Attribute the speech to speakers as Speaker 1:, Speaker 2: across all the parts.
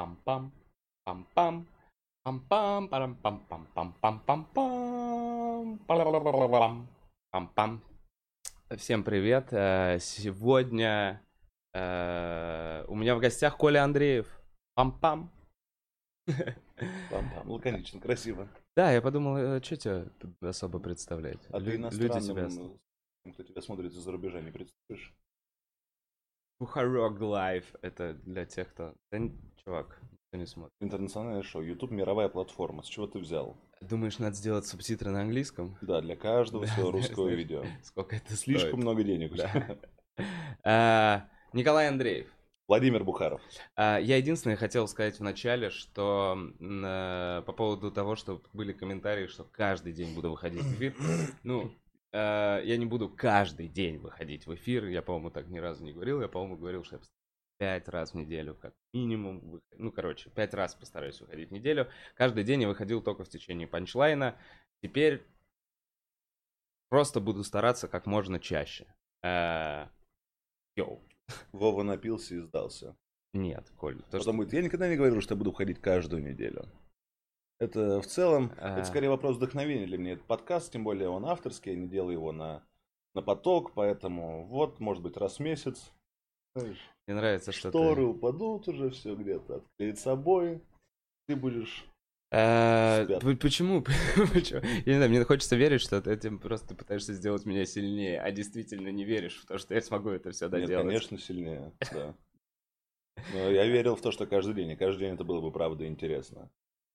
Speaker 1: Пам-пам. Пам-пам. Пам-пам. Парам-пам-пам-пам-пам-пам. Пам-пам. Пам-пам. Всем привет. Э, Сегодня э, у меня в гостях Коля Андреев. Пам-пам.
Speaker 2: Пам-пам. Лаконично, красиво.
Speaker 1: Да, я подумал, что тебя особо представлять?
Speaker 2: А ты иностранным, э, кто тебя смотрит из-за рубежа, не представишь?
Speaker 1: Бухарок Лайв. Это для тех, кто... Да, чувак, никто не смотрит.
Speaker 2: Интернациональное шоу. YouTube мировая платформа. С чего ты взял?
Speaker 1: Думаешь, надо сделать субтитры на английском?
Speaker 2: Да, для каждого
Speaker 1: Да,
Speaker 2: своего русского
Speaker 1: знаешь,
Speaker 2: видео.
Speaker 1: Сколько это
Speaker 2: Слишком
Speaker 1: стоит?
Speaker 2: много денег.
Speaker 1: Да. А, Николай Андреев.
Speaker 2: Владимир Бухаров.
Speaker 1: А, Я единственное хотел сказать в начале, что э, по поводу того, что были комментарии, что каждый день буду выходить в эфир. Ну, я не буду каждый день выходить в эфир. Я, по-моему, так ни разу не говорил. Я, по-моему, говорил, что я пять раз в неделю, как минимум. Ну, короче, пять раз постараюсь выходить в неделю. Каждый день я выходил только в течение панчлайна. Теперь просто буду стараться как можно чаще. Э, Йоу.
Speaker 2: Вова напился и сдался.
Speaker 1: Нет, Коль. то, что-
Speaker 2: Потом будет, я никогда не говорил, что я буду ходить каждую неделю. Это в целом,
Speaker 1: А.
Speaker 2: это скорее вопрос вдохновения для меня. Это подкаст, тем более он авторский, я не делаю его на, на поток, поэтому вот, может быть, раз в месяц. Знаешь,
Speaker 1: Мне нравится, что
Speaker 2: Шторы
Speaker 1: ты...
Speaker 2: упадут уже, все где-то отклеит собой. Ты будешь...
Speaker 1: П- Почему? Почему? Я не знаю, мне хочется верить, что ты этим просто пытаешься сделать меня сильнее, а действительно не веришь в то, что я смогу это все
Speaker 2: Нет,
Speaker 1: доделать.
Speaker 2: конечно, сильнее, да. Но я верил в то, что каждый день, и каждый день это было бы правда интересно.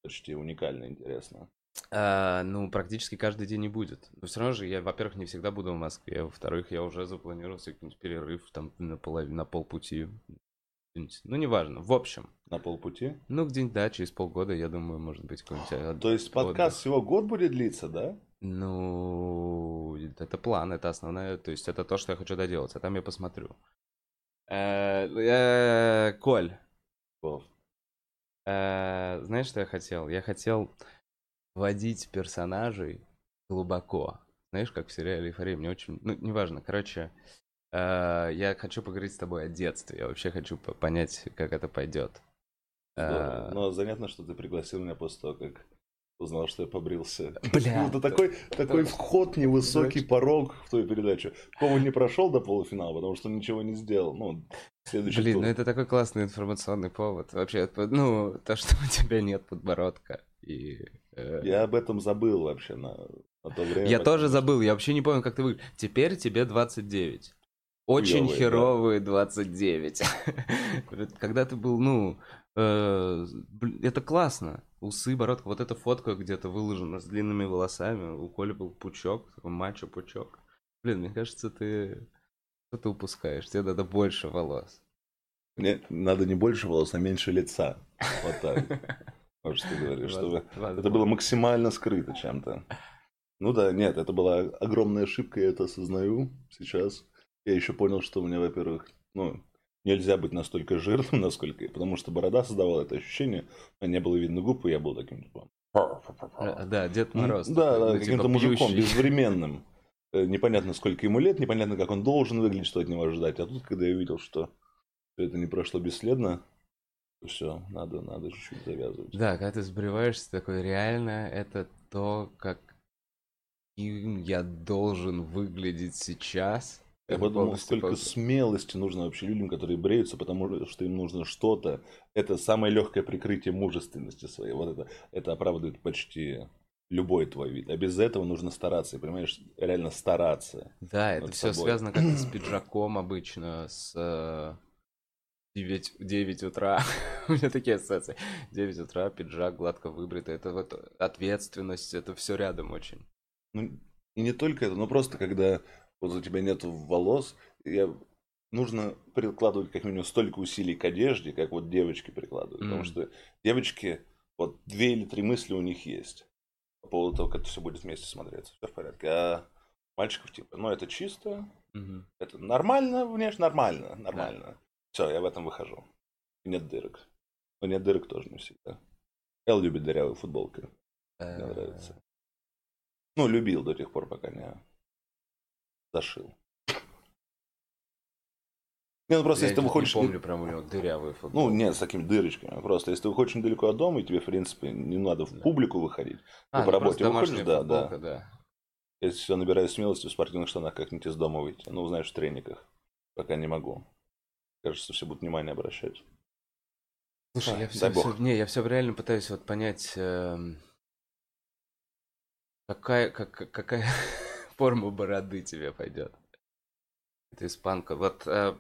Speaker 2: Почти уникально интересно.
Speaker 1: А, ну, практически каждый день не будет. Но все равно же я, во-первых, не всегда буду в Москве, во-вторых, я уже запланировал какой-нибудь перерыв там на, полов... на полпути. Ну, неважно. В общем,
Speaker 2: На полпути.
Speaker 1: ну, где-нибудь, да, через полгода, я думаю, может быть, какой-нибудь... э,
Speaker 2: То есть подкаст всего год будет длиться, да?
Speaker 1: Ну, это план, это основное, то есть это то, что я хочу доделать, а там я посмотрю. Э, э, Коль,
Speaker 2: Вов.
Speaker 1: Э, знаешь, что я хотел? Я хотел вводить персонажей глубоко. Знаешь, как в сериале «Эйфория». Мне очень... Ну, неважно. Короче, э, я хочу поговорить с тобой о детстве. Я вообще хочу по- понять, как это пойдет.
Speaker 2: Здорово.
Speaker 1: Э,
Speaker 2: Но занятно, что ты пригласил меня после того, как узнал, что я побрился.
Speaker 1: Бля.
Speaker 2: Ну, это такой, такой вход, невысокий порог в твою передачу. Кому не прошел до полуфинала, потому что ничего не сделал. Ну, следующий
Speaker 1: Блин,
Speaker 2: тур.
Speaker 1: ну это такой классный информационный повод. Вообще, ну, то, что у тебя нет подбородка. И, э,
Speaker 2: Я об этом забыл вообще на, на то время.
Speaker 1: Я тоже забыл, я вообще не помню, как ты выглядишь. Теперь тебе 29. Очень
Speaker 2: Хуёвые, да.
Speaker 1: херовые 29. Вот Когда ты был, ну, это классно. Усы, бородка, вот эта фотка где-то выложена с длинными волосами. У Коли был пучок, такой мачо-пучок. Блин, мне кажется, ты что-то упускаешь. Тебе надо больше волос.
Speaker 2: Мне надо не больше волос, а меньше лица. Вот так. Вот что ты говоришь. чтобы Это было максимально скрыто чем-то. Ну да, нет, это была огромная ошибка, я это осознаю сейчас. Я еще понял, что у меня, во-первых, ну, нельзя быть настолько жирным, насколько... Потому что борода создавала это ощущение, а не было видно губ, и я был таким, типа...
Speaker 1: Э, Да, Дед Мороз.
Speaker 2: Да, да,
Speaker 1: ну,
Speaker 2: каким-то
Speaker 1: типа
Speaker 2: мужиком, безвременным. Э, Непонятно, сколько ему лет, непонятно, как он должен выглядеть, что от него ожидать. А тут, когда я увидел, что это не прошло бесследно, все, надо, надо чуть-чуть завязывать.
Speaker 1: Да, когда ты сбриваешься, такой, реально, это то, как им я должен выглядеть сейчас.
Speaker 2: Я подумал, сколько
Speaker 1: просто-
Speaker 2: смелости нужно вообще людям, которые бреются, потому что им нужно что-то. Это самое легкое прикрытие мужественности своей. Вот это, это оправдывает почти любой твой вид. А без этого нужно стараться, понимаешь, реально стараться.
Speaker 1: Да, это все
Speaker 2: собой.
Speaker 1: связано как-то с пиджаком обычно, с э, 9, 9 утра. У меня такие ассоциации. 9 утра, пиджак гладко выбритый. Это вот ответственность, это все рядом очень.
Speaker 2: Ну, и не только это, но просто когда вот у тебя нет волос, я... нужно прикладывать как минимум столько усилий к одежде, как вот девочки прикладывают. Потому
Speaker 1: Мгм.
Speaker 2: что девочки, вот две или три мысли у них есть по поводу того, как это все будет вместе смотреться. Все в порядке. А мальчиков типа, ну это чисто,
Speaker 1: Мгм.
Speaker 2: это нормально, внешне нормально, нормально. Все, я в этом выхожу. И нет дырок. Но нет дырок тоже не всегда. Эл любит дырявые футболки. Мне
Speaker 1: Э,
Speaker 2: нравится. Ну, любил до тех пор, пока не зашил. Не, ну просто
Speaker 1: я
Speaker 2: если ты выходишь...
Speaker 1: не помню, прям у него дырявый футбол.
Speaker 2: Ну, нет, с такими дырочками. Просто если ты выходишь недалеко от дома, и тебе, в принципе, не надо в публику выходить.
Speaker 1: а,
Speaker 2: ты по
Speaker 1: ну,
Speaker 2: работе выходишь,
Speaker 1: домашняя
Speaker 2: да, да.
Speaker 1: футболка, да.
Speaker 2: Если все набираю смелости в спортивных штанах как-нибудь из дома выйти. Ну, знаешь, в трениках. Пока не могу. Кажется, все будут внимание обращать.
Speaker 1: Слушай,
Speaker 2: А,
Speaker 1: я все,
Speaker 2: бог.
Speaker 1: не, я все реально пытаюсь вот понять, эм, какая, как, какая форма бороды тебе пойдет. Это испанка. Вот, э,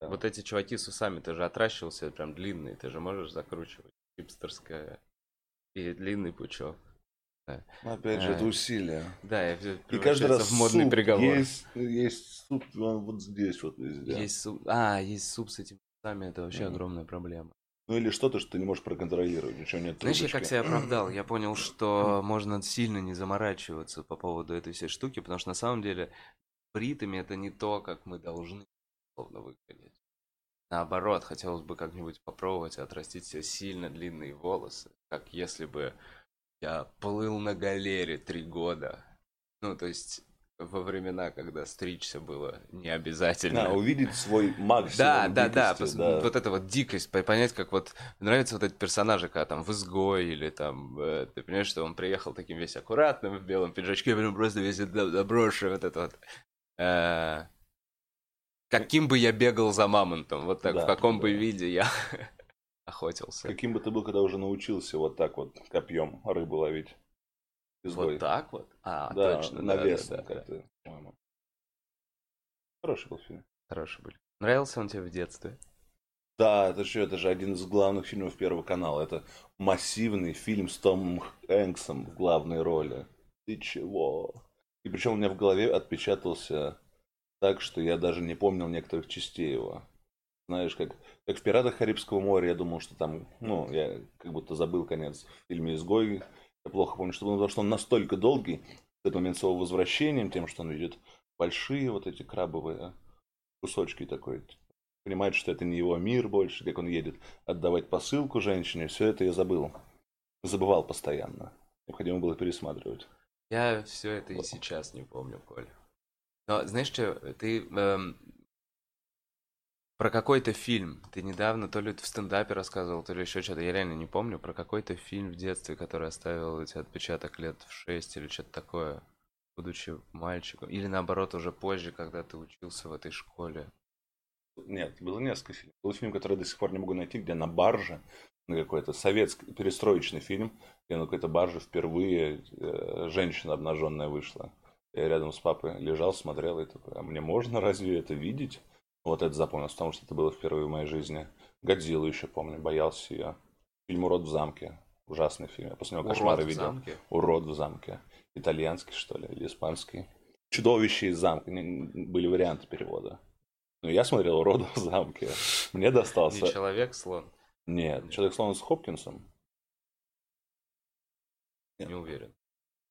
Speaker 2: Да.
Speaker 1: вот эти чуваки с усами, ты же отращивался прям длинный, ты же можешь закручивать. Хипстерская. И длинный пучок.
Speaker 2: Но опять же, это
Speaker 1: А.
Speaker 2: усилие.
Speaker 1: Да, и,
Speaker 2: каждый раз
Speaker 1: в модный
Speaker 2: суп
Speaker 1: приговор.
Speaker 2: Есть, есть суп, он вот здесь вот везде.
Speaker 1: Есть суп. А, есть суп с этими усами, это вообще
Speaker 2: Мгм.
Speaker 1: огромная проблема.
Speaker 2: Ну или что-то, что ты не можешь проконтролировать, ничего нет.
Speaker 1: Знаешь, я
Speaker 2: трубочки.
Speaker 1: как себя оправдал? Я понял, что можно сильно не заморачиваться по поводу этой всей штуки, потому что на самом деле бритыми это не то, как мы должны условно выглядеть. Наоборот, хотелось бы как-нибудь попробовать отрастить себе сильно длинные волосы, как если бы я плыл на галере три года. Ну, то есть во времена, когда стричься было не обязательно.
Speaker 2: Да, увидеть свой максимум
Speaker 1: Да, да, да,
Speaker 2: дикости,
Speaker 1: пос- Вот эта вот дикость, по- понять, как вот нравятся вот эти персонажи, когда там в изгой или там, э, ты понимаешь, что он приехал таким весь аккуратным в белом пиджачке, прям просто весь до- доброший, вот это вот. Э, Каким бы я бегал за мамонтом, вот так,
Speaker 2: Да,
Speaker 1: в каком бы
Speaker 2: да.
Speaker 1: виде я охотился.
Speaker 2: Каким бы ты был, когда уже научился вот так вот копьем рыбу ловить? Изгой.
Speaker 1: Вот так вот? А,
Speaker 2: да,
Speaker 1: точно, да, да, да, да.
Speaker 2: как-то, по-моему. Хороший был фильм.
Speaker 1: Хороший был. Нравился он тебе в детстве?
Speaker 2: Да, это же, это же один из главных фильмов Первого канала. Это массивный фильм с Томом Хэнксом в главной роли. Ты чего? И причем у меня в голове отпечатался так, что я даже не помнил некоторых частей его. Знаешь, как, как в «Пиратах Карибского моря» я думал, что там, ну, я как будто забыл конец в фильме «Изгой». Я плохо помню, что, потому что он настолько долгий, этот момент с его возвращением, тем, что он видит большие вот эти крабовые кусочки такой, понимает, что это не его мир больше, как он едет отдавать посылку женщине, все это я забыл. Забывал постоянно. Необходимо было пересматривать.
Speaker 1: Я все это и сейчас не помню, Коля. Но знаешь что, ты эм, про какой-то фильм, ты недавно то ли в стендапе рассказывал, то ли еще что-то, я реально не помню, про какой-то фильм в детстве, который оставил тебя отпечаток лет в 6 или что-то такое, будучи мальчиком. Или наоборот, уже позже, когда ты учился в этой школе.
Speaker 2: Нет, было несколько фильмов. Был фильм, который я до сих пор не могу найти, где на барже, на какой-то советский, перестроечный фильм, где на какой-то барже впервые э, женщина обнаженная вышла. Я рядом с папой лежал, смотрел и такой, а мне можно разве это видеть? Вот это запомнилось, потому что это было впервые в моей жизни. Годзиллу еще помню, боялся ее. Фильм «Урод в замке». Ужасный фильм. Я после него кошмары видел.
Speaker 1: замке?
Speaker 2: Урод в замке. Итальянский, что ли, или испанский. Чудовище из замка. Были варианты перевода. Но я смотрел «Урод в замке». Мне достался...
Speaker 1: Не человек-слон,
Speaker 2: Нет, Человек-слон с Хопкинсом. Нет.
Speaker 1: не уверен.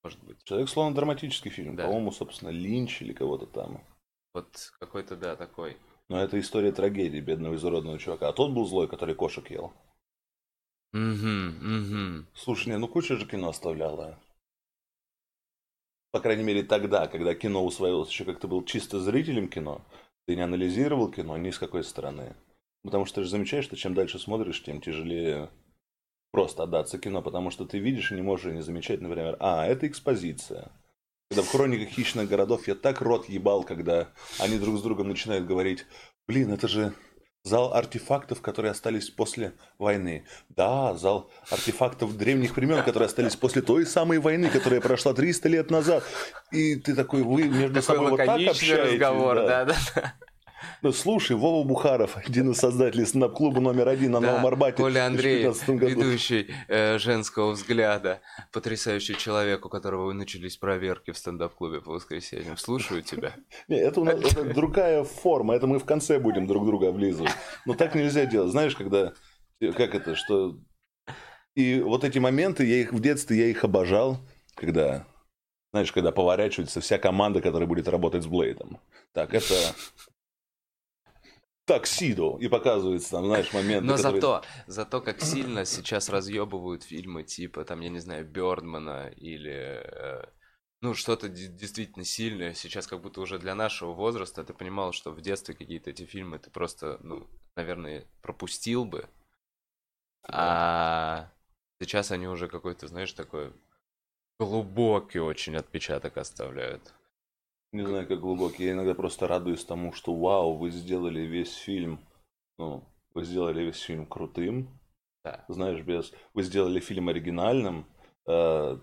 Speaker 1: Может быть.
Speaker 2: Человек-слон драматический фильм.
Speaker 1: Да.
Speaker 2: По-моему, собственно, Линч или кого-то там.
Speaker 1: Вот какой-то, да, такой.
Speaker 2: Но это история трагедии бедного изуродного чувака. А тот был злой, который кошек ел.
Speaker 1: Угу, угу.
Speaker 2: Слушай, не, ну куча же кино оставляла. По крайней мере, тогда, когда кино усвоилось, еще как ты был чисто зрителем кино, ты не анализировал кино ни с какой стороны. Потому что ты же замечаешь, что чем дальше смотришь, тем тяжелее просто отдаться кино, потому что ты видишь и не можешь не замечать, например, а, это экспозиция. Когда в хрониках хищных городов я так рот ебал, когда они друг с другом начинают говорить, блин, это же зал артефактов, которые остались после войны. Да, зал артефактов древних времен, которые остались после той самой войны, которая прошла 300 лет назад. И ты такой, вы между
Speaker 1: Такой
Speaker 2: собой вот так общаетесь.
Speaker 1: разговор,
Speaker 2: да.
Speaker 1: да, да.
Speaker 2: Ну, слушай, Вова Бухаров, один из создателей стендап-клуба номер один на
Speaker 1: Да,
Speaker 2: Новом Арбате
Speaker 1: Коля Андреев,
Speaker 2: 2015 году.
Speaker 1: ведущий э, женского взгляда, потрясающий человек, у которого начались проверки в стендап-клубе по воскресеньям. Слушаю тебя.
Speaker 2: Не, это, у нас, это другая форма, это мы в конце будем друг друга облизывать. Но так нельзя делать. Знаешь, когда... Как это, что... И вот эти моменты, я их в детстве, я их обожал, когда... Знаешь, когда поворачивается вся команда, которая будет работать с Блейдом. Так, это... Таксидо. И показывается там, знаешь, моменты,
Speaker 1: Но
Speaker 2: которые-
Speaker 1: зато, зато как сильно сейчас разъебывают фильмы типа, там, я не знаю, Бёрдмана или э, ну, что-то действительно сильное. Сейчас как будто уже для нашего возраста ты понимал, что в детстве какие-то эти фильмы ты просто, ну, наверное, пропустил бы. А сейчас они уже какой-то, знаешь, такой глубокий очень отпечаток оставляют.
Speaker 2: Не знаю, как глубокий. Я иногда просто радуюсь тому, что вау, вы сделали весь фильм, ну, вы сделали весь фильм крутым.
Speaker 1: Да.
Speaker 2: Знаешь, без... Вы сделали фильм оригинальным. Э,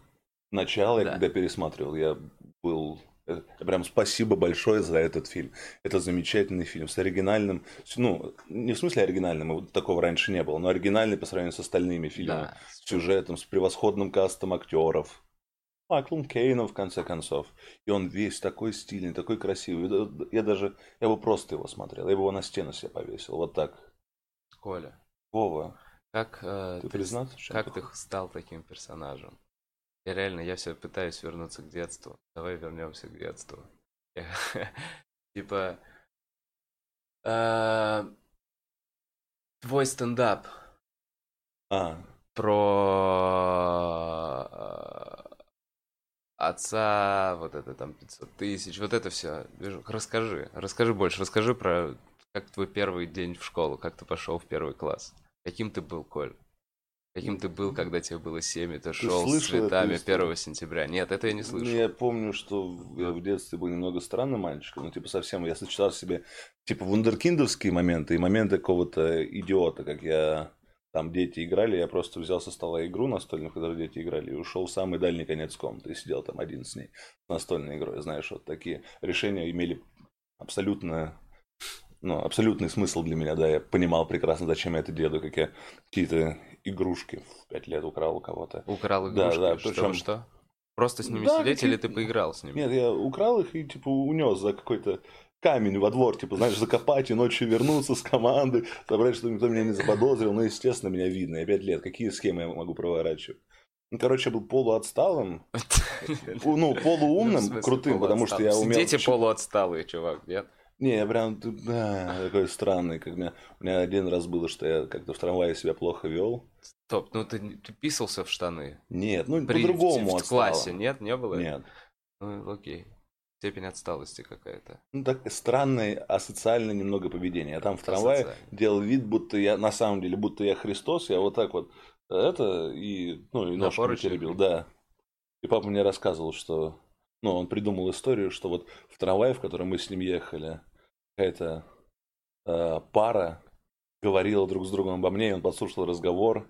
Speaker 2: начало, да. я когда пересматривал, я был э, Прям спасибо большое за этот фильм. Это замечательный фильм с оригинальным, ну, не в смысле оригинальным, вот такого раньше не было, но оригинальный по сравнению с остальными фильмами, да. с сюжетом, с превосходным кастом актеров. Майклом Кейном, в конце концов. И он весь такой стильный, такой красивый. Я даже, я бы просто его смотрел, я бы его на стену себе повесил, вот так.
Speaker 1: Коля.
Speaker 2: Вова.
Speaker 1: Как, э, ты, ты, как ты стал таким персонажем? Я реально, я все пытаюсь вернуться к детству. Давай вернемся к детству. Типа, э, твой стендап
Speaker 2: а.
Speaker 1: про э, отца, вот это там 500 тысяч, вот это все. Расскажи, расскажи больше, расскажи про как твой первый день в школу, как ты пошел в первый класс. Каким ты был, Коль? Каким ты был, когда тебе было 7, и ты, ты шел с цветами 1 сентября? Нет, это я не слышал.
Speaker 2: Я помню, что я в детстве был немного странным мальчиком, ну, типа, совсем, я сочетал себе, типа, вундеркиндовские моменты и моменты какого-то идиота, как я, там, дети играли, я просто взял со стола игру настольную, в которой дети играли, и ушел в самый дальний конец комнаты, и сидел там один с ней, с настольной игрой, знаешь, вот такие решения имели абсолютно ну, абсолютный смысл для меня, да, я понимал прекрасно, зачем я это делаю, как я какие-то игрушки в пять лет украл у кого-то.
Speaker 1: Украл игрушки? Да, да, причем... что? Просто с ними да, сидеть или ты поиграл с ними?
Speaker 2: Нет, я украл их и, типа, унес за какой-то камень во двор, типа, знаешь, закопать и ночью вернуться с команды, собрать, чтобы никто меня не заподозрил. Ну, естественно, меня видно. Я пять лет. Какие схемы я могу проворачивать? Ну, короче, я был полуотсталым. Ну, полуумным, ну, крутым, потому что я умел...
Speaker 1: Дети полуотсталые, чувак, нет?
Speaker 2: Не, я прям да, такой странный. Как меня, у меня один раз было, что я как-то в трамвае себя плохо вел.
Speaker 1: Стоп, ну ты, ты писался в штаны?
Speaker 2: Нет, ну При, по-другому
Speaker 1: в, в классе, нет? Не было?
Speaker 2: Нет.
Speaker 1: Ну, окей. Степень отсталости какая-то.
Speaker 2: Ну, так странное, асоциальное немного поведение. Я там в трамвае делал вид, будто я, на самом деле, будто я Христос, я вот так вот это, и, ну, и ножку теребил, да. И папа мне рассказывал, что ну, он придумал историю, что вот в трамвае, в котором мы с ним ехали, какая-то э, пара говорила друг с другом обо мне, и он подслушал разговор,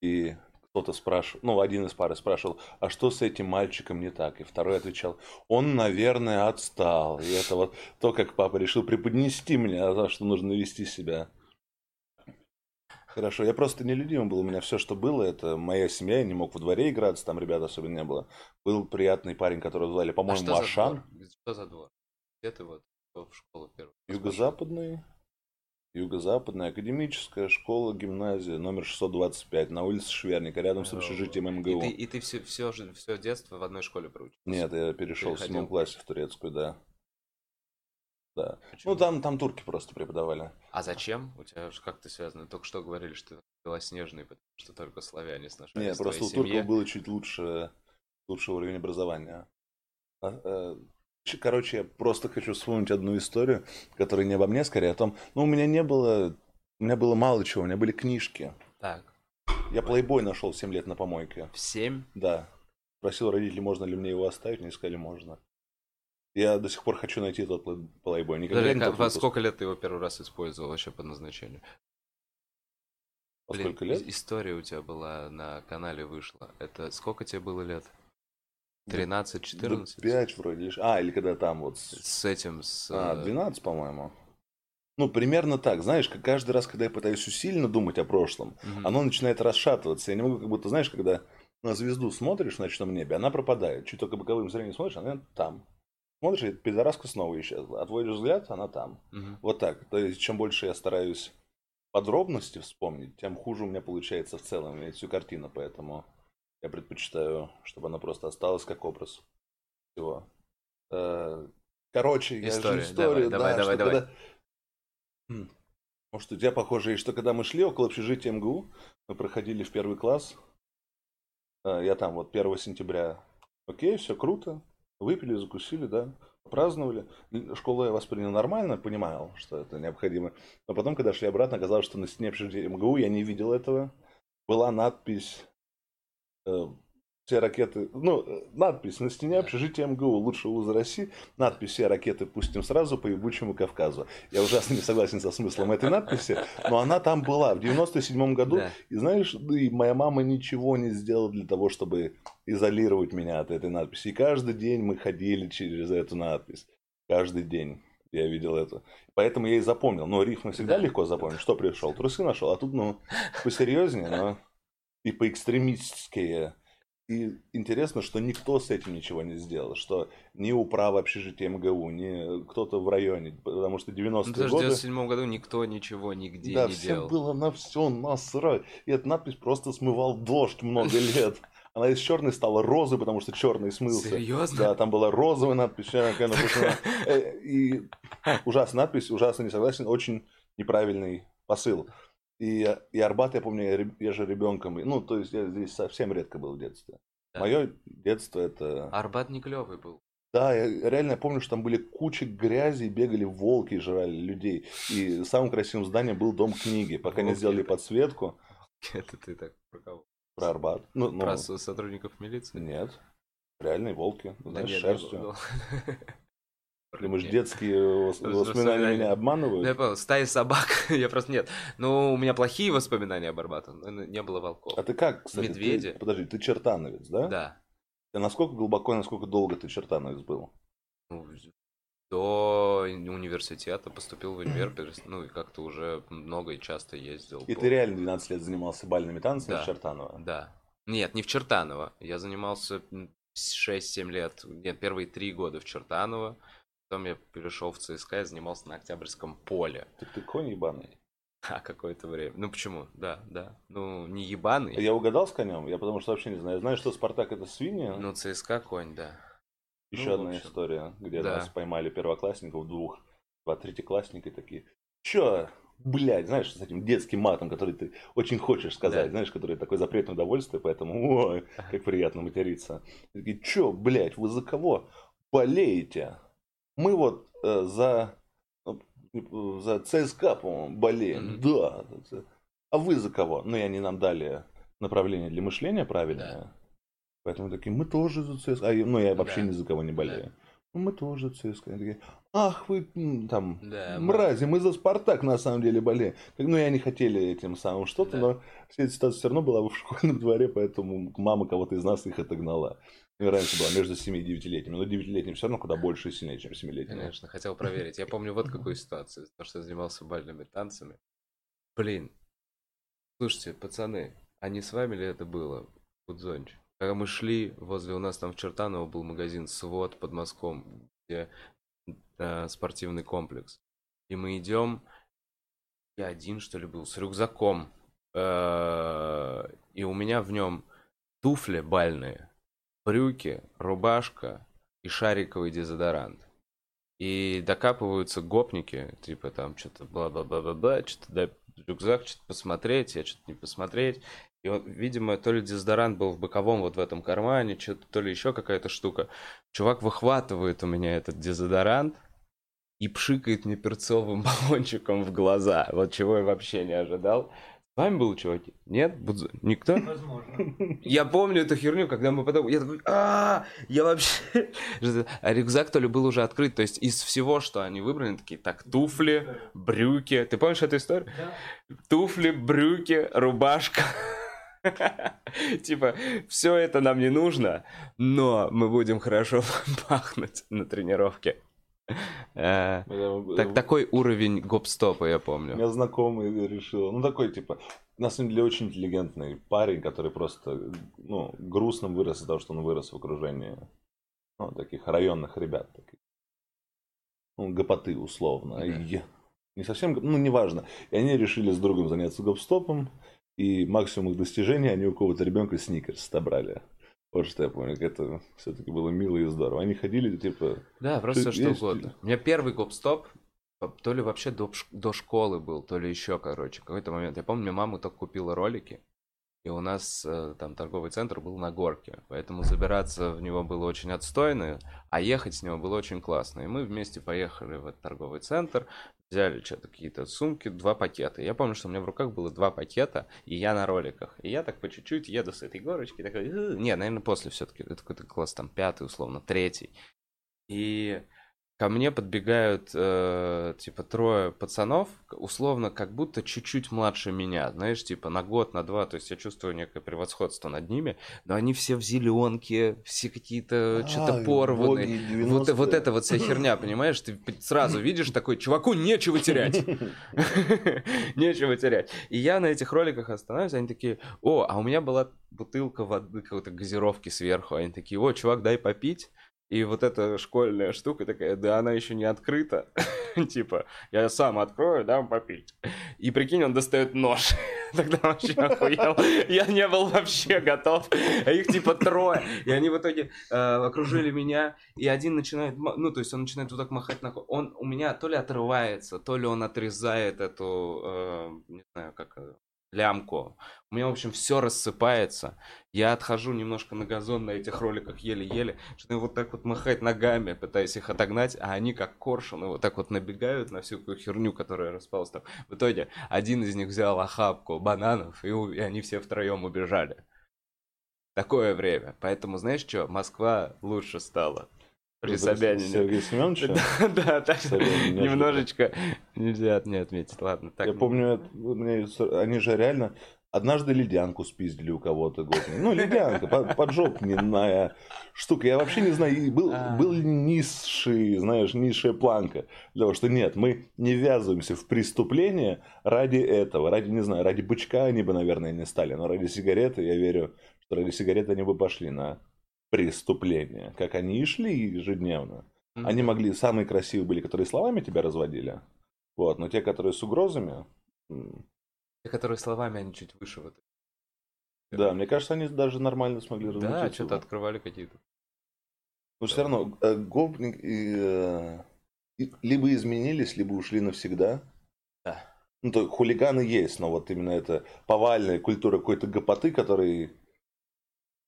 Speaker 2: и кто-то спрашивал, ну, один из пары спрашивал, а что с этим мальчиком не так? И второй отвечал, он, наверное, отстал. И это вот то, как папа решил преподнести мне, а за что нужно вести себя Хорошо, я просто нелюдимый был, у меня все, что было, это моя семья, я не мог во дворе играться, там ребят особенно не было. Был приятный парень, которого звали, по-моему, а
Speaker 1: что Ашан. За что за двор? Где ты вот в школу первую?
Speaker 2: Юго-западный. Юго-западная академическая школа, гимназия, номер 625, на улице Шверника, рядом с общежитием МГУ.
Speaker 1: И ты, и ты все, все, все детство в одной школе проучился?
Speaker 2: Нет, я перешел в седьмом классе в турецкую, да. Да. Почему? Ну, там, там турки просто преподавали.
Speaker 1: А зачем? У тебя же как-то связано? Только что говорили, что ты белоснежный, потому что только славяне сношались
Speaker 2: Нет, просто у турков было чуть лучше, лучше уровень образования. А, э, короче, я просто хочу вспомнить одну историю, которая не обо мне, скорее о том, ну, у меня не было, у меня было мало чего, у меня были книжки.
Speaker 1: Так.
Speaker 2: Я плейбой нашел 7 лет на помойке.
Speaker 1: В 7?
Speaker 2: Да. Просил родителей, можно ли мне его оставить, они сказали, можно. Я до сих пор хочу найти этот плейбой.
Speaker 1: Никогда Подожди, не как, во сколько лет ты его первый раз использовал вообще по назначению?
Speaker 2: Во Блин, сколько лет?
Speaker 1: История у тебя была на канале вышла. Это сколько тебе было лет? 13, 14?
Speaker 2: 5 вроде. А, или когда там вот...
Speaker 1: С, этим, с...
Speaker 2: А, 12, по-моему. Ну, примерно так. Знаешь, как каждый раз, когда я пытаюсь усиленно думать о прошлом, угу. оно начинает расшатываться. Я не могу, как будто, знаешь, когда на звезду смотришь в ночном небе, она пропадает. Чуть только боковым зрением смотришь, она там. Смотришь, и пидораска снова исчезла. Отводишь взгляд, она там.
Speaker 1: Угу.
Speaker 2: Вот так. То есть, чем больше я стараюсь подробности вспомнить, тем хуже у меня получается в целом всю картину. Поэтому я предпочитаю, чтобы она просто осталась как образ всего. Э, короче,
Speaker 1: история. я же история, давай, да, давай, давай, давай.
Speaker 2: Когда... Хм. Может, у тебя похоже, что когда мы шли около общежития МГУ, мы проходили в первый класс. Э, я там вот 1 сентября. Окей, все круто. Выпили, закусили, да, праздновали. Школу я воспринял нормально, понимал, что это необходимо. Но потом, когда шли обратно, оказалось, что на стене общежития МГУ я не видел этого. Была надпись все ракеты, ну, надпись на стене общежития МГУ, лучшего вуза России, надпись «Все ракеты пустим сразу по ебучему Кавказу». Я ужасно не согласен со смыслом этой надписи, но она там была в 97 году, да. и знаешь, и моя мама ничего не сделала для того, чтобы изолировать меня от этой надписи. И каждый день мы ходили через эту надпись. Каждый день я видел это. Поэтому я и запомнил. Но рифмы всегда да. легко запомнить. Что пришел? Трусы нашел. А тут, ну, посерьезнее, но и поэкстремистские и интересно, что никто с этим ничего не сделал, что ни управа общежития МГУ, ни кто-то в районе, потому что 90-е ну,
Speaker 1: годы... в 97 году никто ничего нигде
Speaker 2: да,
Speaker 1: не делал.
Speaker 2: было на все насрать. И эта надпись просто смывал дождь много лет. Она из черной стала розой, потому что черный смылся.
Speaker 1: Серьезно?
Speaker 2: Да, там была розовая надпись. Э, и ужасная надпись, ужасно не согласен, очень неправильный посыл. И, и Арбат, я помню, я, я же ребенком, ну, то есть я здесь совсем редко был в детстве. Да. Мое детство это...
Speaker 1: Арбат не клевый был.
Speaker 2: Да, я реально помню, что там были кучи грязи, бегали волки и жрали людей. И самым красивым зданием был дом книги, пока волки не сделали это... подсветку.
Speaker 1: Это ты так про кого?
Speaker 2: Про Арбат.
Speaker 1: Ну, ну... Про сотрудников милиции?
Speaker 2: Нет. Реальные волки, да знаешь, нет, шерстью. Думаешь, детские воспоминания меня обманывают?
Speaker 1: Я понял, стая собак, я просто нет. Ну, у меня плохие воспоминания об Арбате, не было волков.
Speaker 2: А ты как, кстати?
Speaker 1: Медведи.
Speaker 2: Ты, подожди, ты чертановец, да?
Speaker 1: Да.
Speaker 2: А насколько глубоко и насколько долго ты чертановец был?
Speaker 1: Ну, до университета поступил в универ, ну и как-то уже много и часто ездил.
Speaker 2: И по... ты реально 12 лет занимался бальными танцами
Speaker 1: да,
Speaker 2: в Чертаново?
Speaker 1: Да. Нет, не в Чертаново. Я занимался 6-7 лет, нет, первые 3 года в Чертаново. Потом я перешел в ЦСКА и занимался на Октябрьском поле.
Speaker 2: Так ты конь ебаный.
Speaker 1: А, какое-то время. Ну почему? Да, да. Ну, не ебаный.
Speaker 2: Я угадал с конем? Я потому что вообще не знаю. Я знаю, что Спартак это свинья.
Speaker 1: Ну, ЦСКА конь, да.
Speaker 2: Еще ну, одна история, где да. нас поймали первоклассников, двух, два третьеклассника такие. Че, блядь, знаешь, с этим детским матом, который ты очень хочешь сказать, да. знаешь, который такой запретное удовольствие, поэтому, ой, как приятно материться. Такие, че, блядь, вы за кого болеете? Мы вот э, за, э, за ЦСКА, по-моему, болеем. Mm-hmm. Да. А вы за кого? Ну, и они нам дали направление для мышления правильное. Да. Поэтому такие, мы тоже за ЦСКА. А, ну, я вообще да. ни за кого не болею. Да. Ну, мы тоже ЦСКА. Они такие, ах, вы там, да, мрази, мы за Спартак на самом деле болеем. Ну, и они хотели этим самым что-то, да. но вся эта ситуация все равно была в школьном дворе, поэтому мама кого-то из нас их отогнала. И раньше была между 7 и 9-летними. Но 9-летним все равно куда больше и сильнее, чем 7-летним.
Speaker 1: Конечно, хотел проверить. Я помню вот какую ситуацию. То, что я занимался бальными танцами. Блин. Слушайте, пацаны, а не с вами ли это было? Гудзонч. Когда мы шли, возле у нас там в Чертаново был магазин «Свод» под Москвом, где э, спортивный комплекс. И мы идем, я один, что ли, был, с рюкзаком. Э, и у меня в нем туфли бальные брюки, рубашка и шариковый дезодорант. И докапываются гопники, типа там что-то бла-бла-бла-бла-бла, что-то дай рюкзак, что-то посмотреть, я что-то не посмотреть. И он, видимо, то ли дезодорант был в боковом вот в этом кармане, что-то, то ли еще какая-то штука. Чувак выхватывает у меня этот дезодорант и пшикает мне перцовым баллончиком в глаза. Вот чего я вообще не ожидал вами был, чуваки? Нет? Никто?
Speaker 3: Возможно.
Speaker 1: Я помню эту херню, когда мы потом... Я такой, а я вообще... А рюкзак то ли был уже открыт, то есть из всего, что они выбрали, такие, так, туфли, брюки. Ты помнишь эту историю?
Speaker 3: Да.
Speaker 1: Туфли, брюки, рубашка. Типа, все это нам не нужно, но мы будем хорошо пахнуть на тренировке. Э, так, такой уровень гоп-стопа, я помню.
Speaker 2: У меня знакомый решил, ну такой типа, на самом деле очень интеллигентный парень, который просто, ну, грустным вырос из-за того, что он вырос в окружении ну, таких районных ребят. Таких. Ну, гопоты условно. Не совсем, ну, неважно. И они решили с другом заняться гоп-стопом, и максимум их достижения они у кого-то ребенка сникерс отобрали. Вот что я помню, это все-таки было мило и здорово. Они ходили, типа...
Speaker 1: Да, просто что угодно. У меня первый гоп-стоп, то ли вообще до, до школы был, то ли еще, короче, какой-то момент. Я помню, мне мама только купила ролики, и у нас э, там торговый центр был на горке, поэтому забираться в него было очень отстойно, а ехать с него было очень классно. И мы вместе поехали в этот торговый центр, взяли что-то какие-то сумки, два пакета. Я помню, что у меня в руках было два пакета, и я на роликах. И я так по чуть-чуть еду с этой горочки, такой, не, наверное, после все-таки, это какой-то класс там пятый, условно, третий. И ко мне подбегают, э, типа, трое пацанов, условно, как будто чуть-чуть младше меня, знаешь, типа, на год, на два, то есть я чувствую некое превосходство над ними, но они все в зеленке, все какие-то а, что-то порванные. Вот, вот это вот вся херня, понимаешь, ты сразу видишь такой, чуваку нечего терять. Нечего терять. И я на этих роликах останавливаюсь, они такие, о, а у меня была бутылка воды, какой-то газировки сверху, они такие, о, чувак, дай попить. И вот эта школьная штука такая, да она еще не открыта. типа, я сам открою, дам попить. И прикинь, он достает нож. Тогда вообще охуел. Я не был вообще готов. А их типа трое. И они в итоге э, окружили меня. И один начинает, ну, то есть он начинает вот так махать на... Он у меня то ли отрывается, то ли он отрезает эту, э, не знаю, как лямку. У меня, в общем, все рассыпается. Я отхожу немножко на газон на этих роликах еле-еле, что вот так вот махать ногами, пытаясь их отогнать, а они как коршуны вот так вот набегают на всю херню, которая распалась там. В итоге один из них взял охапку бананов, и, и они все втроем убежали. Такое время. Поэтому, знаешь что, Москва лучше стала. При Собянине.
Speaker 2: Сергей Семенович?
Speaker 1: Да, так немножечко нельзя не отметить. Ладно, так.
Speaker 2: Я помню, они же реально однажды ледянку спиздили у кого-то. Ну, ледянка, поджопненная штука. Я вообще не знаю, был, а. был низший, знаешь, низшая планка. Для того, что нет, мы не ввязываемся в преступление ради этого. Ради, не знаю, ради бычка они бы, наверное, не стали. Но ради сигареты, я верю, что ради сигареты они бы пошли на преступления, как они и шли ежедневно. Mm-hmm. Они могли, самые красивые были, которые словами тебя разводили, вот, но те, которые с угрозами...
Speaker 1: Те, которые словами, они чуть выше вот.
Speaker 2: Да, мне кажется, они даже нормально смогли
Speaker 1: разводить. Да, что-то открывали какие-то.
Speaker 2: Но все равно, э, гопник э, либо изменились, либо ушли навсегда.
Speaker 1: Да.
Speaker 2: Ну, то хулиганы есть, но вот именно это повальная культура какой-то гопоты, который,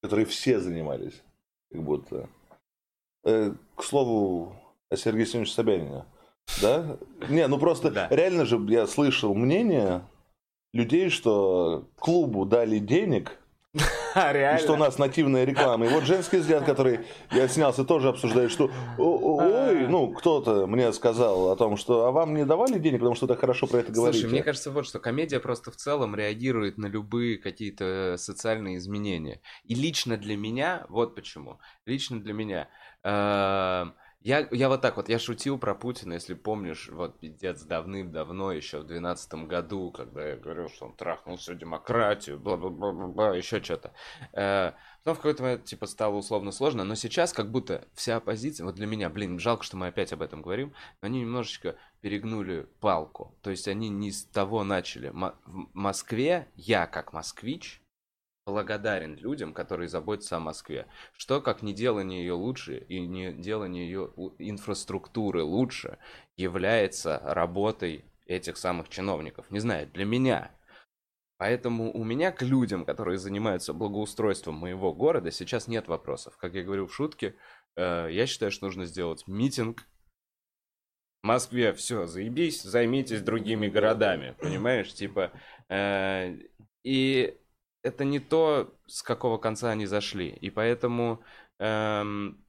Speaker 2: которой все занимались как будто. Э, к слову, о Сергее Семеновиче Собянине. Да? Не, ну просто да. реально же я слышал мнение людей, что клубу дали денег
Speaker 1: Реально?
Speaker 2: И что у нас нативная реклама. И вот женский взгляд, который я снялся, тоже обсуждает, что ой, ну, кто-то мне сказал о том, что а вам не давали денег, потому что так хорошо про это говорите.
Speaker 1: Слушай, мне кажется, вот что комедия просто в целом реагирует на любые какие-то социальные изменения. И лично для меня, вот почему, лично для меня, э, я, я вот так вот, я шутил про Путина, если помнишь, вот пиздец, давным-давно, еще в двенадцатом году, когда я говорил, что он трахнул всю демократию, бла-бла-бла-бла, еще что-то. Э, потом в какой-то момент, типа, стало условно сложно, но сейчас как будто вся оппозиция, вот для меня, блин, жалко, что мы опять об этом говорим, но они немножечко перегнули палку. То есть они не с того начали. В Москве я, как москвич, благодарен людям, которые заботятся о Москве. Что, как не делание ее лучше и не делание ее инфраструктуры лучше, является работой этих самых чиновников. Не знаю, для меня. Поэтому у меня к людям, которые занимаются благоустройством моего города, сейчас нет вопросов. Как я говорю в шутке, э, я считаю, что нужно сделать митинг. В Москве все, заебись, займитесь другими городами, понимаешь? Типа, э, и это не то, с какого конца они зашли. И поэтому эм,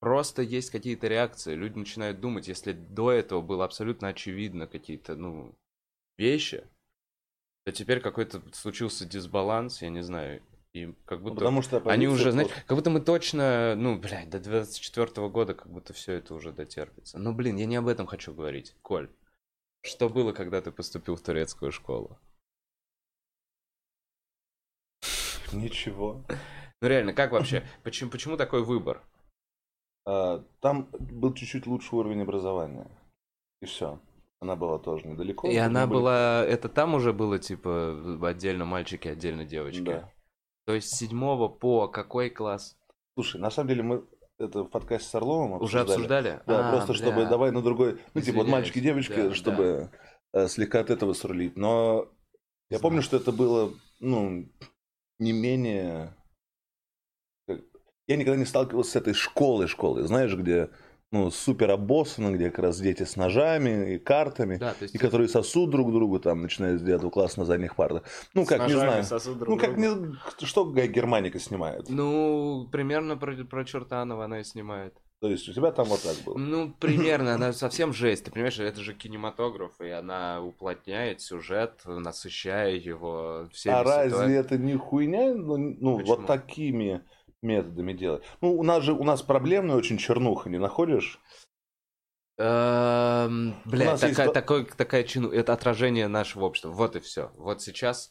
Speaker 1: просто есть какие-то реакции. Люди начинают думать, если до этого было абсолютно очевидно какие-то, ну, вещи, то теперь какой-то случился дисбаланс, я не знаю. И как ну, будто ну,
Speaker 2: потому что
Speaker 1: они уже, знаешь, как будто мы точно, ну, блядь, до 24 года как будто все это уже дотерпится. Но, блин, я не об этом хочу говорить. Коль, что было, когда ты поступил в турецкую школу?
Speaker 2: Ничего.
Speaker 1: Ну реально, как вообще? Почему, почему такой выбор?
Speaker 2: А, там был чуть-чуть лучший уровень образования. И все. Она была тоже недалеко.
Speaker 1: И она были... была... Это там уже было, типа, отдельно мальчики, отдельно девочки?
Speaker 2: Да.
Speaker 1: То есть с седьмого по какой класс?
Speaker 2: Слушай, на самом деле мы это в подкасте с Орловым
Speaker 1: обсуждали. Уже обсуждали?
Speaker 2: Да, а, просто бля. чтобы давай на другой... Ну, типа, вот мальчики и девочки, да, чтобы да. Э, слегка от этого срулить. Но я помню, что это было ну, не менее... Я никогда не сталкивался с этой школой школы, знаешь, где ну, супер обоссаны, где как раз дети с ножами и картами, да, и которые сосут друг другу, там, начиная с 9 класса на задних партах. Ну, как, не знаю. Друг ну, как, не, что Германика снимает?
Speaker 1: Ну, примерно про, про Чертанова она и снимает.
Speaker 2: То есть у тебя там вот так было?
Speaker 1: Ну, примерно, она совсем жесть. Ты понимаешь, это же кинематограф, и она уплотняет сюжет, насыщая его всеми
Speaker 2: А разве это не хуйня? Ну, ну вот такими методами делать. Ну, у нас же у нас проблемная очень чернуха, не находишь?
Speaker 1: Эм, Бля, такая, такой, такая чину, это отражение нашего общества. Вот и все. Вот сейчас,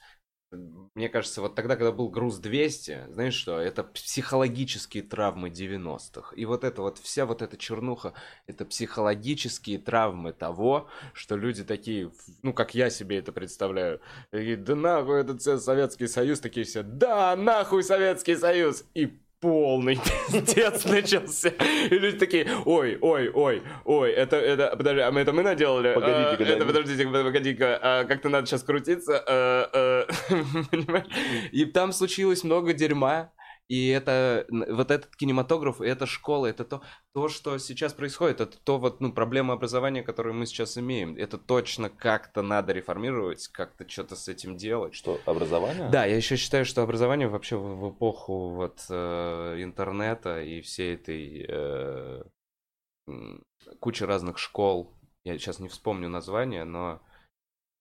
Speaker 1: мне кажется, вот тогда, когда был груз 200, знаешь что, это психологические травмы 90-х. И вот это вот, вся вот эта чернуха, это психологические травмы того, что люди такие, ну, как я себе это представляю, такие, да нахуй этот Советский Союз, такие все, да, нахуй Советский Союз, и полный пиздец начался. И люди такие, ой, ой, ой, ой, это, это, подожди, а мы это мы наделали? Погодите, а, это, подождите, погоди-ка, а, как-то надо сейчас крутиться. А, а, и там случилось много дерьма. И это, вот этот кинематограф, это школа, это то, то, что сейчас происходит, это то вот, ну, проблема образования, которую мы сейчас имеем. Это точно как-то надо реформировать, как-то что-то с этим делать.
Speaker 2: Что, образование?
Speaker 1: Да, я еще считаю, что образование вообще в, в эпоху вот э, интернета и всей этой э, кучи разных школ, я сейчас не вспомню название, но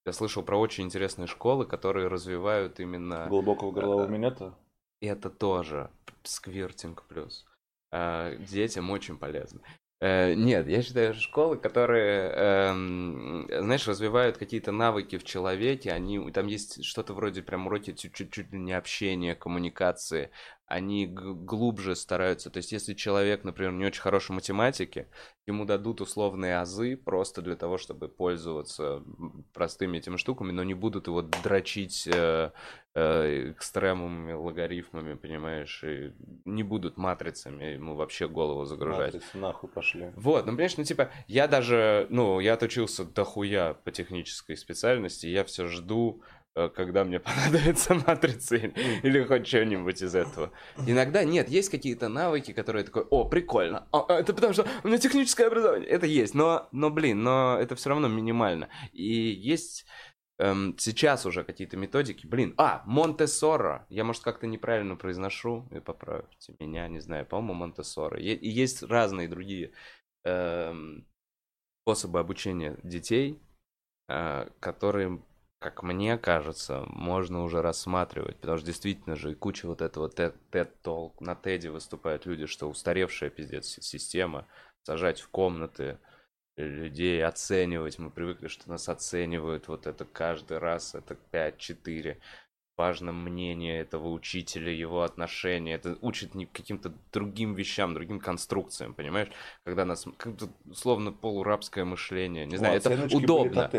Speaker 1: я слышал про очень интересные школы, которые развивают именно...
Speaker 2: Глубокого горлового э, минета?
Speaker 1: это тоже сквиртинг плюс. Э, детям очень полезно. Э, нет, я считаю, школы, которые, эм, знаешь, развивают какие-то навыки в человеке, они, там есть что-то вроде прям уроки чуть-чуть не общения, коммуникации, они глубже стараются. То есть, если человек, например, не очень хороший в математике, ему дадут условные азы просто для того, чтобы пользоваться простыми этими штуками, но не будут его дрочить э, э, экстремумами, логарифмами, понимаешь, и не будут матрицами ему вообще голову загружать.
Speaker 2: Матрицы нахуй пошли.
Speaker 1: Вот, ну, понимаешь, ну, типа, я даже, ну, я отучился дохуя по технической специальности, я все жду когда мне понадобится матрица или хоть что-нибудь из этого. Иногда нет, есть какие-то навыки, которые такой, о, прикольно, а, а, это потому что у меня техническое образование. Это есть, но, но блин, но это все равно минимально. И есть эм, сейчас уже какие-то методики, блин, а, Монте-Соро, я, может, как-то неправильно произношу, и поправьте меня, не знаю, по-моему, Монте-Соро. И есть разные другие эм, способы обучения детей, э, которые как мне кажется, можно уже рассматривать, потому что действительно же куча вот этого TED-толк, на TED выступают люди, что устаревшая пиздец система, сажать в комнаты людей, оценивать, мы привыкли, что нас оценивают вот это каждый раз, это 5-4, важно мнение этого учителя, его отношения. Это учит не каким-то другим вещам, другим конструкциям, понимаешь? Когда нас как-то словно полурабское мышление. Не знаю, это удобно.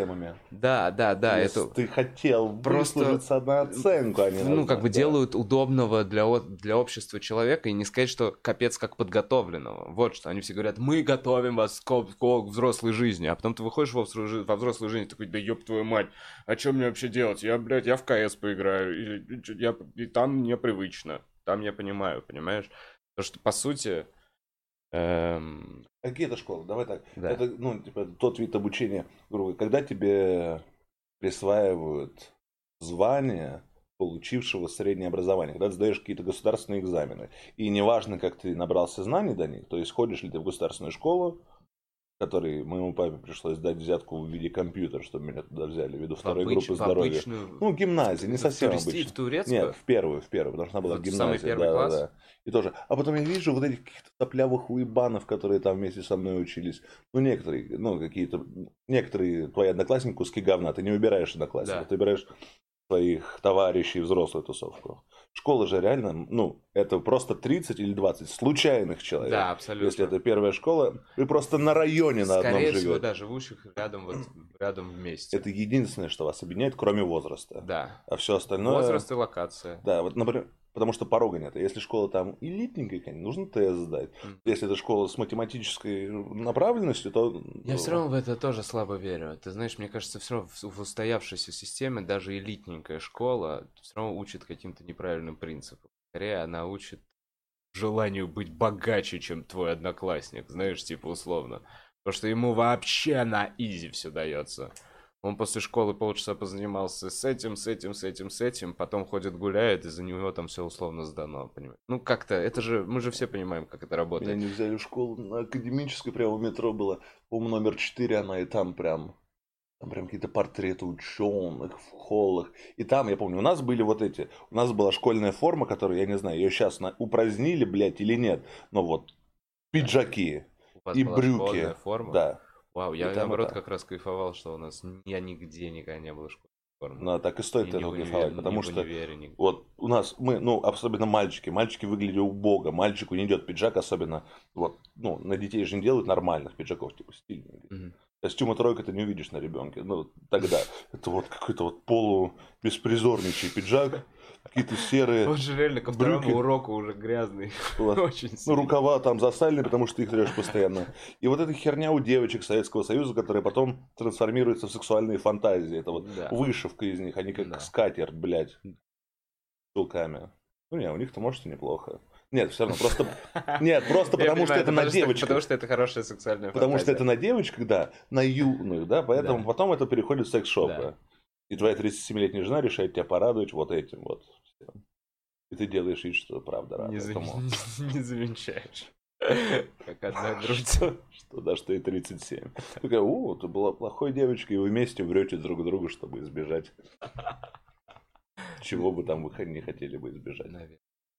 Speaker 1: Да, да, да. это...
Speaker 2: Ты хотел просто на оценку, а не
Speaker 1: Ну, как бы да. делают удобного для, для общества человека и не сказать, что капец как подготовленного. Вот что. Они все говорят, мы готовим вас к, к взрослой жизни. А потом ты выходишь во взрослую, во взрослую жизнь такой, да ёб твою мать, а что мне вообще делать? Я, блядь, я в КС поиграю я, и там непривычно. Там я понимаю, понимаешь? Потому что, по сути... Эм...
Speaker 2: Какие это школы? Давай так. Да. Это, ну, типа, тот вид обучения, грубо когда тебе присваивают звание получившего среднее образование, когда ты сдаешь какие-то государственные экзамены. И неважно, как ты набрался знаний до них, то есть ходишь ли ты в государственную школу, который моему папе пришлось дать взятку в виде компьютера, чтобы меня туда взяли, ввиду второй обыч... группы здоровья. Обычную... Ну, гимназия, не совсем в обычная.
Speaker 1: В турецкую?
Speaker 2: Нет, в первую, в первую, потому что она была в гимназии. Самый первый да, класс? Да, да. И тоже. А потом я вижу вот этих каких-то топлявых уебанов, которые там вместе со мной учились. Ну, некоторые, ну, какие-то, некоторые твои одноклассники куски говна. Ты не убираешь одноклассников, да. ты убираешь своих товарищей взрослую тусовку. Школа же реально, ну, это просто 30 или 20 случайных человек.
Speaker 1: Да, абсолютно.
Speaker 2: Если это первая школа, вы просто на районе на одном живете. всего,
Speaker 1: да, живущих рядом, вот, рядом вместе.
Speaker 2: Это единственное, что вас объединяет, кроме возраста.
Speaker 1: Да.
Speaker 2: А все остальное...
Speaker 1: Возраст и локация.
Speaker 2: Да, вот, например, потому что порога нет. А если школа там элитненькая, конечно, нужно тест сдать. Если это школа с математической направленностью, то...
Speaker 1: Я все равно в это тоже слабо верю. Ты знаешь, мне кажется, все равно в устоявшейся системе даже элитненькая школа все равно учит каким-то неправильным принципам. Скорее, она учит желанию быть богаче, чем твой одноклассник, знаешь, типа условно. Потому что ему вообще на изи все дается. Он после школы полчаса позанимался с этим, с этим, с этим, с этим, потом ходит гуляет, и за него там все условно сдано, понимаешь? Ну как-то, это же, мы же все понимаем, как это работает.
Speaker 2: Меня не взяли в школу, на академической прямо в метро было, по номер 4 она, и там прям, там прям какие-то портреты ученых в холлах. И там, я помню, у нас были вот эти, у нас была школьная форма, которую, я не знаю, ее сейчас на, упразднили, блядь, или нет, но вот пиджаки и брюки.
Speaker 1: Форма?
Speaker 2: Да.
Speaker 1: Вау, я наоборот как раз кайфовал, что у нас я нигде никогда не было школы.
Speaker 2: Ну, так и стоит этого кайфовать, потому что вот у нас, мы, ну, особенно мальчики, мальчики выглядели убого, мальчику не идет пиджак, особенно, вот, ну, на детей же не делают нормальных пиджаков, типа стильных. Угу. Костюма тройка ты не увидишь на ребенке, ну, тогда. Это вот какой-то вот полу беспризорничий пиджак, какие-то серые
Speaker 1: Он же реально ко второму брюки. уроку уже грязный.
Speaker 2: Очень Ну, рукава там засалены, потому что их трешь постоянно. И вот эта херня у девочек Советского Союза, которая потом трансформируется в сексуальные фантазии. Это вот да. вышивка из них, они как да. скатерть, блядь, чулками. Ну, не, у них-то, может, и неплохо. Нет, все равно, просто... Нет, просто потому что это на девочках.
Speaker 1: Потому что это хорошая сексуальная
Speaker 2: Потому что это на девочках, да, на юных, да, поэтому потом это переходит в секс-шопы. И твоя 37-летняя жена решает тебя порадовать вот этим вот. И ты делаешь вид, что правда рада
Speaker 1: не,
Speaker 2: этому.
Speaker 1: Не, не замечаешь. Как одна грудь.
Speaker 2: Что, да, что и 37. Такая, у, ты была плохой девочкой, и вы вместе врете друг другу, чтобы избежать. Чего бы там вы не хотели бы избежать.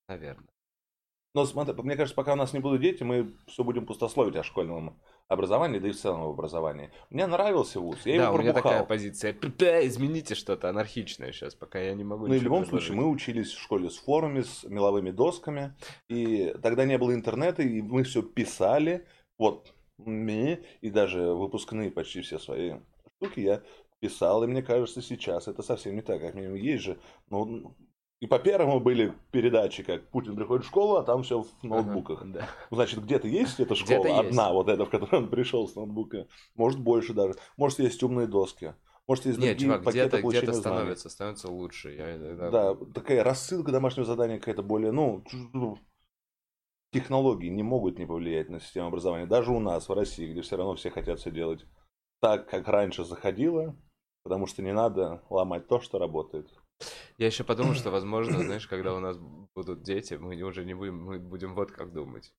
Speaker 1: Наверное.
Speaker 2: Но смотри, мне кажется, пока у нас не будут дети, мы все будем пустословить о школьном образовании, да и в целом об образовании. Мне нравился вуз, я да, его пробухал. у меня такая
Speaker 1: позиция. Измените что-то анархичное сейчас, пока я не могу
Speaker 2: Ну и в любом предложить. случае, мы учились в школе с форумами, с меловыми досками, и тогда не было интернета, и мы все писали, вот, и даже выпускные почти все свои штуки я писал, и мне кажется, сейчас это совсем не так, как минимум есть же, ну, и по первому были передачи, как Путин приходит в школу, а там все в ноутбуках. Ага, да. Значит, где-то есть эта школа, где одна, есть. вот эта, в которой он пришел с ноутбука. Может, больше даже. Может, есть умные доски. Может, есть
Speaker 1: Нет, чувак, где-то, где-то становится, становится лучше. Я,
Speaker 2: да, да, такая рассылка домашнего задания какая-то более, ну, технологии не могут не повлиять на систему образования. Даже у нас, в России, где все равно все хотят все делать так, как раньше заходило, потому что не надо ломать то, что работает.
Speaker 1: Я еще подумал, что, возможно, знаешь, когда у нас будут дети, мы уже не будем, мы будем вот как думать.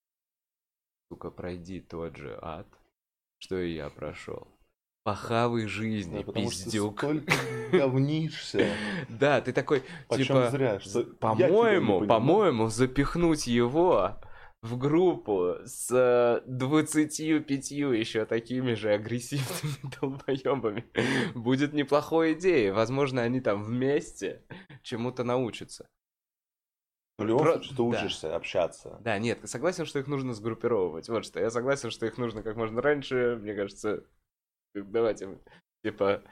Speaker 1: Сука, пройди тот же ад, что и я прошел. Похавый жизни, да, пиздюк.
Speaker 2: Что ты говнишься.
Speaker 1: Да, ты такой, типа, зря, что по-моему, по-моему, запихнуть его в группу с 25 еще такими же агрессивными долбоебами будет неплохой идеей. Возможно, они там вместе чему-то научатся.
Speaker 2: В любом Про... случае, ты учишься да. общаться.
Speaker 1: Да, нет, согласен, что их нужно сгруппировать. Вот что. Я согласен, что их нужно как можно раньше. Мне кажется, давайте, типа,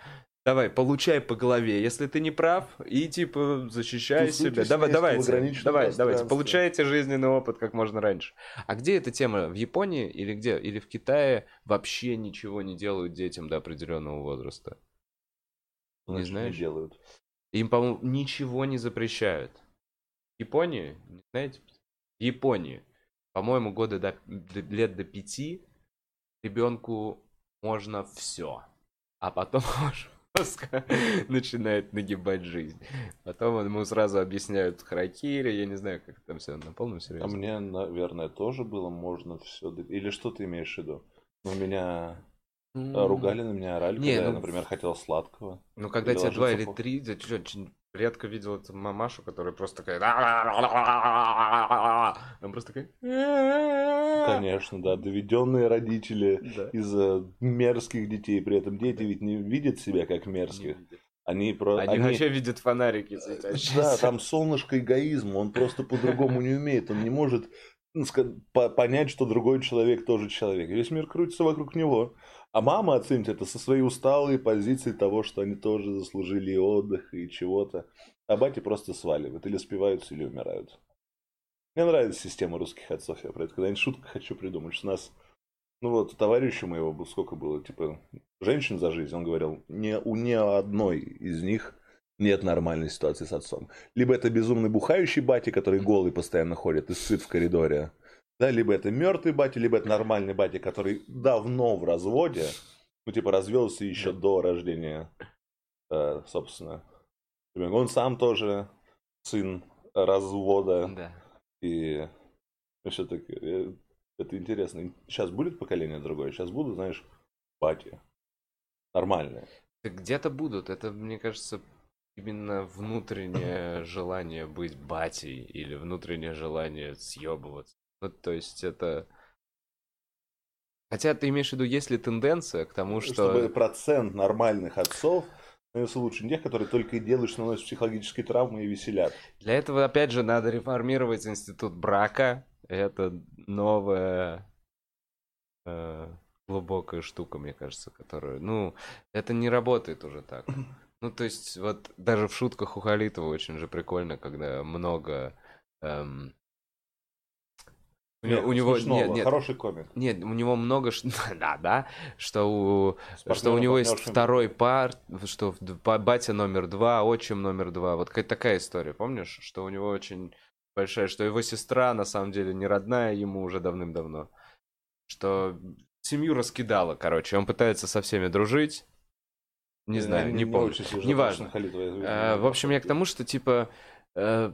Speaker 1: Давай, получай по голове, если ты не прав, и типа защищай ты себя. Давай, давайте, давай, давайте, получайте жизненный опыт как можно раньше. А где эта тема? В Японии или где? Или в Китае вообще ничего не делают детям до определенного возраста?
Speaker 2: Значит, не знаешь? Не делают.
Speaker 1: Им, по-моему, ничего не запрещают. В Японии, знаете, в Японии, по-моему, года до, лет до пяти ребенку можно все. А потом жестко начинает нагибать жизнь. Потом ему сразу объясняют харакири, я не знаю, как там все на полном серьезе.
Speaker 2: А мне, наверное, тоже было можно все... Или что ты имеешь в виду? У меня ругали на меня, орали, не, когда ну... я, например, хотел сладкого.
Speaker 1: Ну, когда тебе два или три, редко видел эту мамашу, которая просто такая... Она просто такая...
Speaker 2: Конечно, да. Доведенные родители да. из-за мерзких детей. При этом дети ведь не видят себя как мерзких. Они, про...
Speaker 1: они, они вообще видят фонарики
Speaker 2: Да, там солнышко эгоизма. Он просто по-другому не умеет. Он не может ну, понять, что другой человек тоже человек. Весь мир крутится вокруг него. А мама оценит это со своей усталой позиции того, что они тоже заслужили отдых и чего-то. а бати просто сваливают. Или спиваются, или умирают. Мне нравится система русских отцов. Я про это когда-нибудь шутку хочу придумать, что у нас... Ну вот, товарищу моего сколько было, типа, женщин за жизнь, он говорил, ни, у ни одной из них нет нормальной ситуации с отцом. Либо это безумный бухающий батя, который голый постоянно ходит и сыт в коридоре, да, либо это мертвый батя, либо это нормальный батя, который давно в разводе, ну, типа, развелся еще до рождения, э, собственно. Он сам тоже сын развода.
Speaker 1: Да.
Speaker 2: И все-таки э, это интересно. Сейчас будет поколение другое? Сейчас будут, знаешь, бати. Нормальные.
Speaker 1: Где-то будут. Это, мне кажется, именно внутреннее желание быть батей или внутреннее желание съебываться. Ну, то есть это... Хотя ты имеешь в виду, есть ли тенденция к тому, что...
Speaker 2: Чтобы процент нормальных отцов становится лучше тех, которые только и делают, что наносят психологические травмы и веселят.
Speaker 1: Для этого, опять же, надо реформировать институт брака. Это новая э, глубокая штука, мне кажется, которую... Ну, это не работает уже так. Ну, то есть, вот даже в шутках у Халитова очень же прикольно, когда много... Эм...
Speaker 2: Нет, у него нет, нет, хороший комик.
Speaker 1: Нет, у него много, да, да, что у, что у него есть второй пар, что батя номер два, отчим номер два, вот какая такая история, помнишь, что у него очень большая, что его сестра на самом деле не родная ему уже давным-давно, что семью раскидала, короче, он пытается со всеми дружить, не я знаю, не, не помню. Не Неважно. А, в общем, я к тому, что типа э,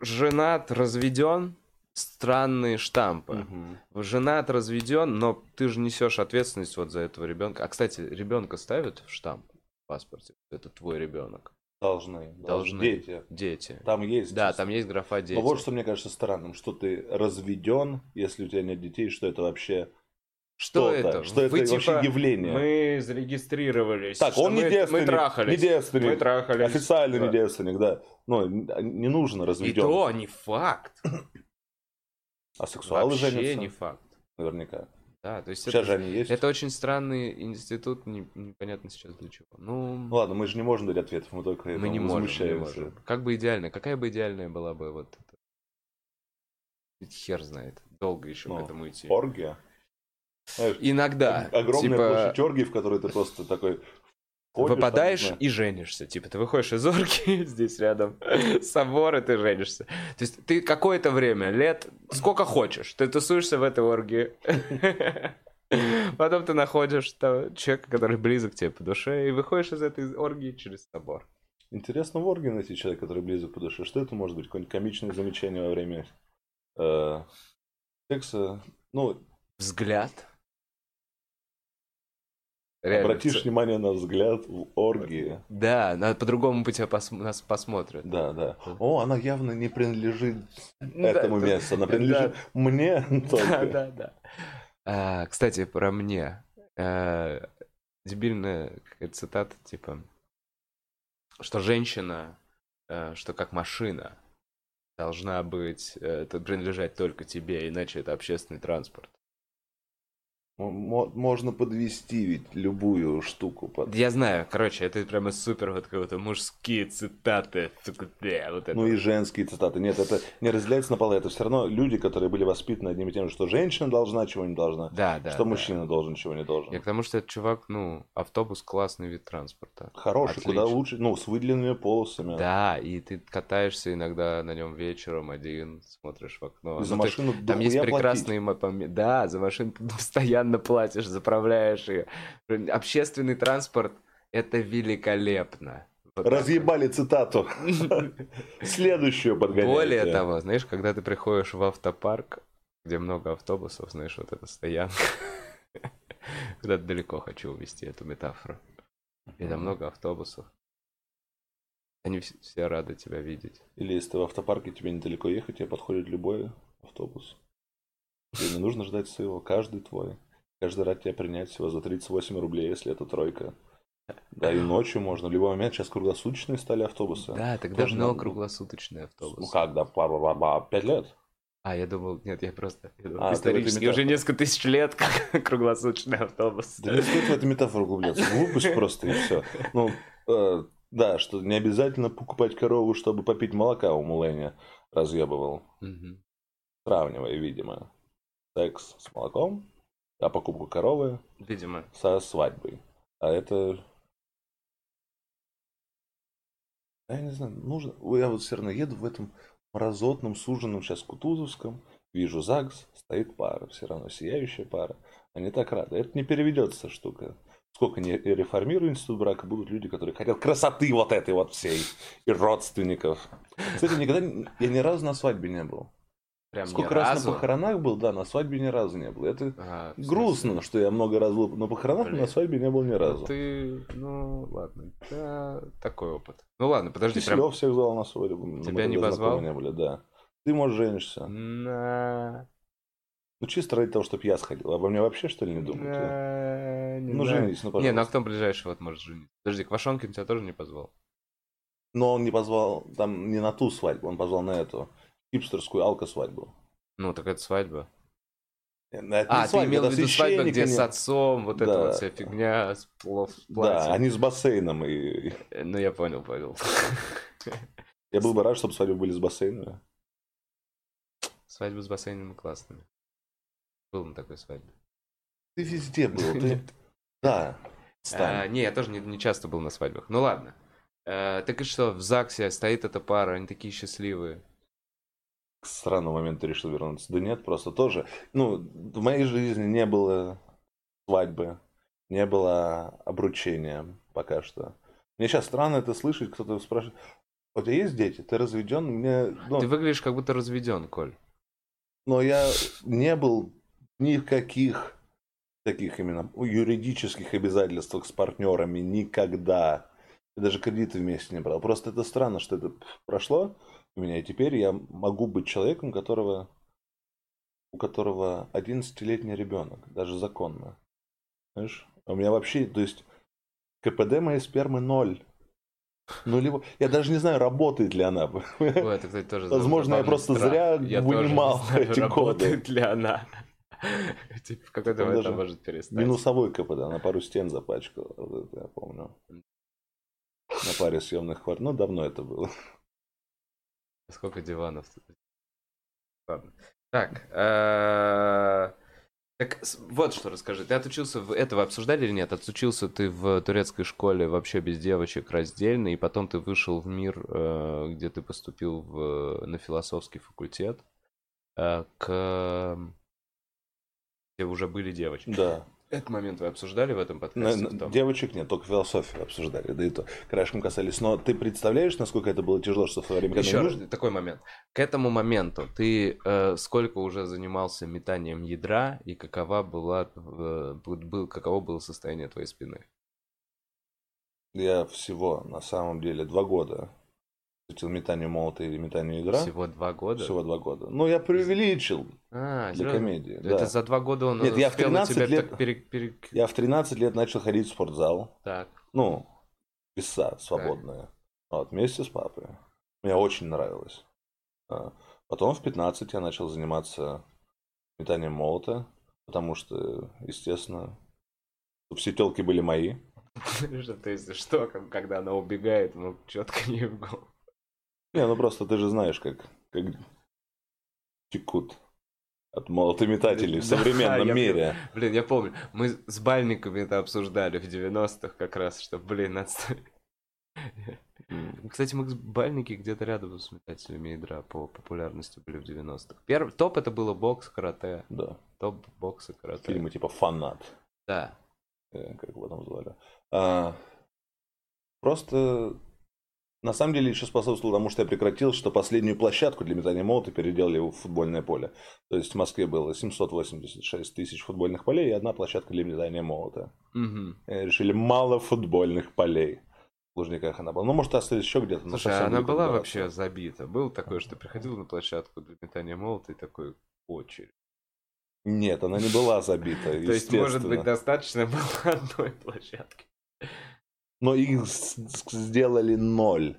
Speaker 1: женат, разведен, странные штампы. Угу. Женат, разведен, но ты же несешь ответственность вот за этого ребенка. А кстати, ребенка ставят в штамп в паспорте. Это твой ребенок.
Speaker 2: Должны,
Speaker 1: должны.
Speaker 2: Дети.
Speaker 1: Дети.
Speaker 2: Там есть.
Speaker 1: Да, там есть графа дети.
Speaker 2: Но вот что мне кажется странным, что ты разведен, если у тебя нет детей, что это вообще
Speaker 1: что это?
Speaker 2: Что это Вы, вообще типа, явление?
Speaker 1: Мы зарегистрировались.
Speaker 2: Так, он
Speaker 1: мы,
Speaker 2: не девственник.
Speaker 1: Мы трахались.
Speaker 2: Не девственник.
Speaker 1: Мы трахались.
Speaker 2: Официальный да. не девственник, да. Но не нужно разведен. И
Speaker 1: то не факт.
Speaker 2: А сексуалы
Speaker 1: Вообще
Speaker 2: женятся?
Speaker 1: не факт.
Speaker 2: Наверняка.
Speaker 1: Да, то есть
Speaker 2: сейчас
Speaker 1: это,
Speaker 2: же они есть.
Speaker 1: Это очень странный институт, не, непонятно сейчас для чего. Ну,
Speaker 2: ну ладно, мы же не можем дать ответов, мы только
Speaker 1: мы не можем, не можем. Как бы идеально, какая бы идеальная была бы вот это? Ведь хер знает, долго еще ну, к этому идти.
Speaker 2: Оргия?
Speaker 1: Знаешь, Иногда.
Speaker 2: Огромная типа... площадь оргии, в которой ты просто такой
Speaker 1: Ходишь, Выпадаешь там, и женишься. Типа, ты выходишь из орги, здесь рядом собор, и ты женишься. То есть ты какое-то время, лет, сколько хочешь, ты тусуешься в этой оргии. Потом ты находишь там, человека, который близок тебе по душе, и выходишь из этой оргии через собор.
Speaker 2: Интересно в оргии найти человека, который близок по душе. Что это может быть? Какое-нибудь комичное замечание во время э, секса? Ну,
Speaker 1: Взгляд?
Speaker 2: Реально. Обратишь внимание на взгляд в оргии.
Speaker 1: Да, надо по-другому по тебе пос... нас посмотрят.
Speaker 2: Да, да. О, она явно не принадлежит этому месту, она принадлежит мне только.
Speaker 1: Да, да, да. А, кстати, про мне. А, дебильная какая-то цитата, типа, что женщина, а, что как машина, должна быть, это принадлежать только тебе, иначе это общественный транспорт.
Speaker 2: Можно подвести ведь любую штуку. Под...
Speaker 1: Я знаю, короче, это прямо супер вот какие-то мужские цитаты. Вот
Speaker 2: это. Ну и женские цитаты. Нет, это не разделяется на полы. Это все равно люди, которые были воспитаны одним и тем же, что женщина должна, чего не должна.
Speaker 1: Да, да.
Speaker 2: Что
Speaker 1: да.
Speaker 2: мужчина должен, чего не должен.
Speaker 1: Я к тому, что этот чувак, ну, автобус классный вид транспорта.
Speaker 2: Хороший, Отлично. куда лучше, ну, с выделенными полосами.
Speaker 1: Да, и ты катаешься иногда на нем вечером один, смотришь в окно.
Speaker 2: За ну, машину
Speaker 1: ты, Там есть прекрасные... Да, за машину постоянно постоянно платишь, заправляешь ее. Общественный транспорт – это великолепно.
Speaker 2: Разъебали цитату. Следующую подгоняйте.
Speaker 1: Более того, знаешь, когда ты приходишь в автопарк, где много автобусов, знаешь, вот эта стоянка. Куда-то далеко хочу увести эту метафору. И там много автобусов. Они все рады тебя видеть.
Speaker 2: Или если ты в автопарке, тебе недалеко ехать, тебе подходит любой автобус. Тебе не нужно ждать своего, каждый твой. Каждый раз тебя принять всего за 38 рублей, если это тройка. Да, и ночью можно. В любой момент сейчас круглосуточные стали автобусы.
Speaker 1: Да, тогда Тоже много круглосуточные автобусы.
Speaker 2: Ну как, да, пять лет?
Speaker 1: А, я думал, нет, я просто я думал, а, исторически уже несколько тысяч лет как круглосуточный автобус.
Speaker 2: Да не стоит в эту метафору углубляться. Глупость просто и все. Ну, э, Да, что не обязательно покупать корову, чтобы попить молока у Муленя разъебывал.
Speaker 1: Мгм.
Speaker 2: Сравнивая, видимо, секс с молоком, а покупку коровы
Speaker 1: Видимо.
Speaker 2: со свадьбой. А это... Я не знаю, нужно... Я вот все равно еду в этом мразотном, суженном сейчас Кутузовском, вижу ЗАГС, стоит пара, все равно сияющая пара. Они так рады. Это не переведется штука. Сколько не реформирую институт брака, будут люди, которые хотят красоты вот этой вот всей и родственников. Кстати, никогда я ни разу на свадьбе не был.
Speaker 1: Прям
Speaker 2: Сколько раз
Speaker 1: разу.
Speaker 2: на похоронах был, да, на свадьбе ни разу не был. Это
Speaker 1: А,
Speaker 2: грустно, что я много раз был на похоронах, но
Speaker 1: Блин.
Speaker 2: на свадьбе не был ни
Speaker 1: Ну,
Speaker 2: разу.
Speaker 1: Ты, ну, ладно. Да, такой опыт. Ну ладно, подожди,
Speaker 2: Киселев
Speaker 1: прям...
Speaker 2: всех звал на свадьбу. но
Speaker 1: Тебя не позвал?
Speaker 2: не были, да. Ты можешь женишься.
Speaker 1: На...
Speaker 2: Ну, чисто ради того, чтобы я сходил. Обо мне вообще, что ли, не думаете?
Speaker 1: на- не
Speaker 2: Ну,
Speaker 1: знаю.
Speaker 2: женись, ну,
Speaker 1: Не, ну а
Speaker 2: пожалуйста.
Speaker 1: кто ближайший вот может жениться? Подожди, Квашонкин тебя тоже не позвал?
Speaker 2: Но он не позвал, там, не на ту свадьбу, он позвал на эту хипстерскую алко-свадьбу.
Speaker 1: Ну, так это свадьба.
Speaker 2: Э, Это
Speaker 1: А,
Speaker 2: не
Speaker 1: ты
Speaker 2: свадьба,
Speaker 1: имел в виду свадьба, где с отцом, вот эта
Speaker 2: Да.
Speaker 1: вот вся фигня с с
Speaker 2: Да,
Speaker 1: платьем.
Speaker 2: они с бассейном. И...
Speaker 1: Э, Ну, я понял, понял.
Speaker 2: Я был бы рад, чтобы свадьбы были с бассейнами.
Speaker 1: Свадьбы с бассейнами классными. Был на такой свадьбе.
Speaker 2: Ты везде был. Ты... Да.
Speaker 1: А, не, я тоже не, не часто был на свадьбах. Ну ладно. Э, так и что, в ЗАГСе стоит эта пара, они такие счастливые.
Speaker 2: К странному моменту решил вернуться. Да нет, просто тоже. Ну, в моей жизни не было свадьбы, не было обручения пока что. Мне сейчас странно это слышать, кто-то спрашивает, у тебя есть дети? Ты разведен? Мне, ну,
Speaker 1: Ты выглядишь как будто разведен, Коль.
Speaker 2: Но я не был ни в каких таких именно юридических обязательствах с партнерами никогда. Я даже кредиты вместе не брал. Просто это странно, что это прошло у меня, и теперь я могу быть человеком, которого, у которого 11-летний ребенок, даже законно. Знаешь? А У меня вообще, то есть, КПД моей спермы ноль. Нулево. Я даже не знаю, работает ли она.
Speaker 1: Ой, это, кстати, тоже
Speaker 2: Возможно, я просто
Speaker 1: страх.
Speaker 2: зря
Speaker 1: Я
Speaker 2: вынимал
Speaker 1: тоже знаю,
Speaker 2: эти
Speaker 1: работает ли она. Типа, в какой-то момент она может перестать.
Speaker 2: Минусовой КПД, она пару стен запачкала, я помню. На паре съемных квартир. Ну, давно это было.
Speaker 1: Сколько диванов? Ладно. Так, э, так вот что расскажи. Ты отучился в этого обсуждали или нет? Отучился ты в турецкой школе вообще без девочек раздельно, и потом ты вышел в мир, э, где ты поступил в, на философский факультет, э, к где уже были девочки.
Speaker 2: Да.
Speaker 1: Этот момент вы обсуждали в этом
Speaker 2: На-
Speaker 1: подкасте?
Speaker 2: на-
Speaker 1: том?
Speaker 2: девочек нет, только философию обсуждали, да и то краешком касались. Но ты представляешь, насколько это было тяжело, что в свое время...
Speaker 1: Еще раз,
Speaker 2: нужно-
Speaker 1: такой момент. К этому моменту ты э, сколько уже занимался метанием ядра и какова была, э, был, каково было состояние твоей спины?
Speaker 2: Я всего, на самом деле, два года посвятил метанию молота или метанию ядра.
Speaker 1: Всего два года?
Speaker 2: Всего два года. Ну, я преувеличил
Speaker 1: А,
Speaker 2: для
Speaker 1: серьезно?
Speaker 2: комедии.
Speaker 1: Это
Speaker 2: да.
Speaker 1: за два года он
Speaker 2: Нет, я в
Speaker 1: успел на
Speaker 2: 13
Speaker 1: тебя
Speaker 2: лет-
Speaker 1: так пере- пере-
Speaker 2: Я в 13 лет начал ходить в спортзал.
Speaker 1: Так.
Speaker 2: ну, веса свободные. Вот, вместе с папой. Мне очень нравилось. А, Потом в 15 я начал заниматься метанием молота, потому что, естественно, все телки были мои.
Speaker 1: Что, То есть, что, когда она убегает, ну, четко не в голову.
Speaker 2: Не, ну просто ты же знаешь, как, как текут от молотометателей в
Speaker 1: Да,
Speaker 2: современном
Speaker 1: я
Speaker 2: мире.
Speaker 1: Блин, я помню, мы с бальниками это обсуждали в 90-х как раз, что, блин,
Speaker 2: М,
Speaker 1: Кстати, мы бальники где-то рядом с метателями ядра по популярности были в 90-х. Первый топ это было бокс, карате.
Speaker 2: Да,
Speaker 1: Топ бокс и карате.
Speaker 2: фильмы типа «Фанат»,
Speaker 1: Да.
Speaker 2: э, как его там звали. А, Просто на самом деле еще способствовало тому, что я прекратил, что последнюю площадку для метания молота переделали в футбольное поле. То есть в Москве было 786 тысяч футбольных полей и одна площадка для метания молота. И решили мало футбольных полей. В Лужниках она была. Ну, может, остались еще где-то.
Speaker 1: Слушай, а она была вообще забита? Был такое, что приходил на площадку для метания молота и такой очередь.
Speaker 2: Нет, она не была забита,
Speaker 1: То есть, может быть, достаточно было одной площадки.
Speaker 2: Но их сделали ноль.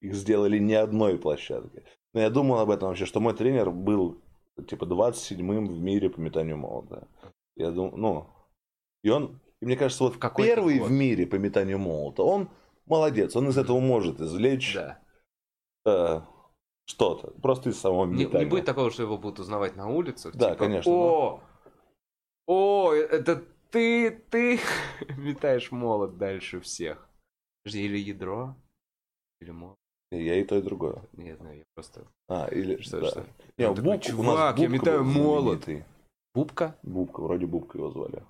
Speaker 2: Их сделали ни одной площадки. Но я думал об этом вообще, что мой тренер был типа 27-м в мире по метанию молота. Я думал, ну, и он, и мне кажется, вот
Speaker 1: В какой-то
Speaker 2: первый
Speaker 1: год.
Speaker 2: в мире по метанию молота, он молодец, он из этого может извлечь
Speaker 1: Да.
Speaker 2: э, что-то, просто из самого
Speaker 1: Не,
Speaker 2: метания.
Speaker 1: не будет такого, что его будут узнавать на улицах.
Speaker 2: Да,
Speaker 1: типа,
Speaker 2: конечно,
Speaker 1: О, о, это ты, ты метаешь молот дальше всех. Или ядро, или молот.
Speaker 2: Я и то, и другое.
Speaker 1: Не знаю, я просто...
Speaker 2: А, или
Speaker 1: Что,
Speaker 2: да.
Speaker 1: что?
Speaker 2: Не,
Speaker 1: Он такой, «Чувак, я метаю молот». Бубка?
Speaker 2: Бубка, вроде Бубка его звали.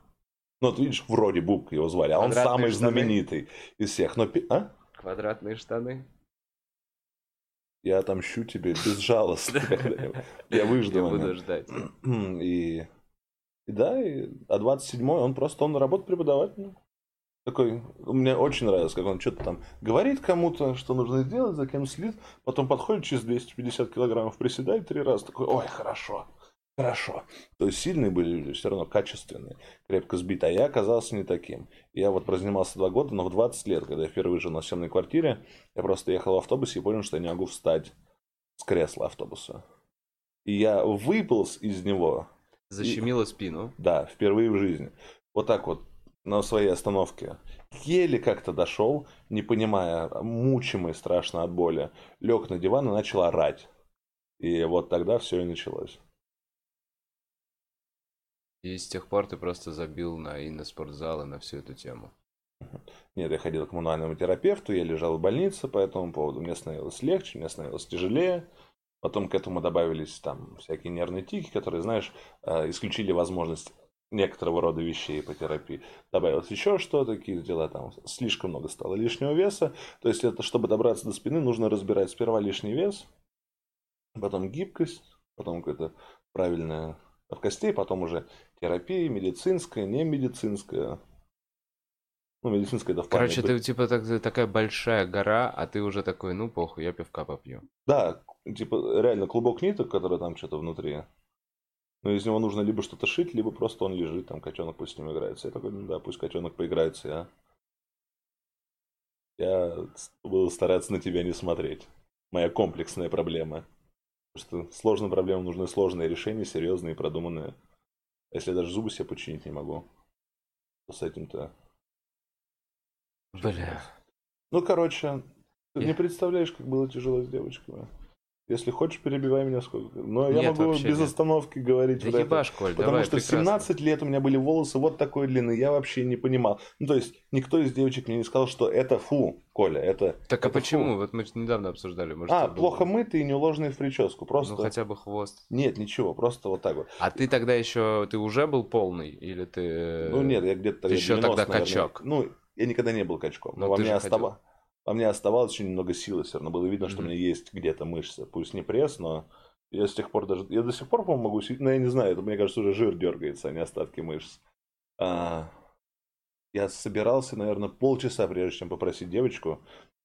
Speaker 2: Ну, вот видишь, вроде Бубка его звали, а он самый
Speaker 1: штаны?
Speaker 2: знаменитый из всех. Но, а?
Speaker 1: Квадратные штаны.
Speaker 2: Я отомщу тебе безжалостно. Я
Speaker 1: Я
Speaker 2: выжду
Speaker 1: буду
Speaker 2: момент.
Speaker 1: ждать.
Speaker 2: И, и да, и, а 27-й он просто, он работает преподавателем. Такой, мне очень нравилось, как он что-то там говорит кому-то, что нужно сделать, за кем следит, потом подходит через 250 килограммов, приседает три раза, такой, ой, хорошо, хорошо. То есть сильные были люди, все равно качественные, крепко сбитые, а я оказался не таким. Я вот прозанимался два года, но в 20 лет, когда я впервые жил на съемной квартире, я просто ехал в автобусе и понял, что я не могу встать с кресла автобуса. И я выполз из него,
Speaker 1: Защемило спину.
Speaker 2: да, впервые в жизни. Вот так вот на своей остановке. Еле как-то дошел, не понимая, мучимый страшно от боли. Лег на диван и начал орать. И вот тогда все и началось.
Speaker 1: И с тех пор ты просто забил на и на спортзал, и на всю эту тему.
Speaker 2: Нет, я ходил к коммунальному терапевту, я лежал в больнице по этому поводу. Мне становилось легче, мне становилось тяжелее. Потом к этому добавились там всякие нервные тики, которые, знаешь, э, исключили возможность некоторого рода вещей по терапии. Добавилось еще что-то, какие-то дела там. Слишком много стало лишнего веса. То есть, это, чтобы добраться до спины, нужно разбирать сперва лишний вес, потом гибкость, потом какое-то правильное в костей, потом уже терапия, медицинская, не медицинская. Ну, медицинская плане
Speaker 1: Короче, ты типа так- такая большая гора, а ты уже такой, ну похуй, я пивка попью.
Speaker 2: Да, типа реально клубок ниток, который там что-то внутри. Но из него нужно либо что-то шить, либо просто он лежит, там котенок пусть с ним играется. Я такой, ну да, пусть котенок поиграется, я... Я с- буду стараться на тебя не смотреть. Моя комплексная проблема. Потому что сложным проблемам нужны сложные решения, серьезные и продуманные. А Если я даже зубы себе починить не могу, то с этим-то...
Speaker 1: Бля.
Speaker 2: Ну, короче, ты
Speaker 1: Я-
Speaker 2: не представляешь, как было тяжело с девочками. Если хочешь, перебивай меня сколько. Но я
Speaker 1: Нет,
Speaker 2: могу
Speaker 1: вообще
Speaker 2: без
Speaker 1: нет.
Speaker 2: остановки говорить
Speaker 1: Да
Speaker 2: вот это.
Speaker 1: Коль,
Speaker 2: Потому
Speaker 1: давай,
Speaker 2: что
Speaker 1: прекрасно.
Speaker 2: 17 лет у меня были волосы вот такой длины, я вообще не понимал. Ну, то есть, никто из девочек мне не сказал, что это фу, Коля, это...
Speaker 1: Так а
Speaker 2: это
Speaker 1: почему?
Speaker 2: фу.
Speaker 1: Вот мы недавно обсуждали. Может,
Speaker 2: А,
Speaker 1: это было-
Speaker 2: плохо мытый и не уложенный в прическу. Просто...
Speaker 1: Ну хотя бы хвост.
Speaker 2: Нет, ничего, просто вот так вот.
Speaker 1: А ты тогда еще, ты уже был полный? Или ты...
Speaker 2: Ну, нет, я где-то...
Speaker 1: ты еще
Speaker 2: 90,
Speaker 1: тогда
Speaker 2: наверное.
Speaker 1: качок.
Speaker 2: Ну, я никогда не был качком. Но
Speaker 1: Ну,
Speaker 2: во мне, остава- во мне оставалось очень много силы все равно. Было видно, что у
Speaker 1: Мгм.
Speaker 2: меня есть где-то мышцы. Пусть не пресс, но я с тех пор даже... Я до сих пор, по-моему, могу... сидеть, Но я не знаю, это, мне кажется, уже жир дергается, а не остатки мышц. А, Я собирался, наверное, полчаса, прежде чем попросить девочку,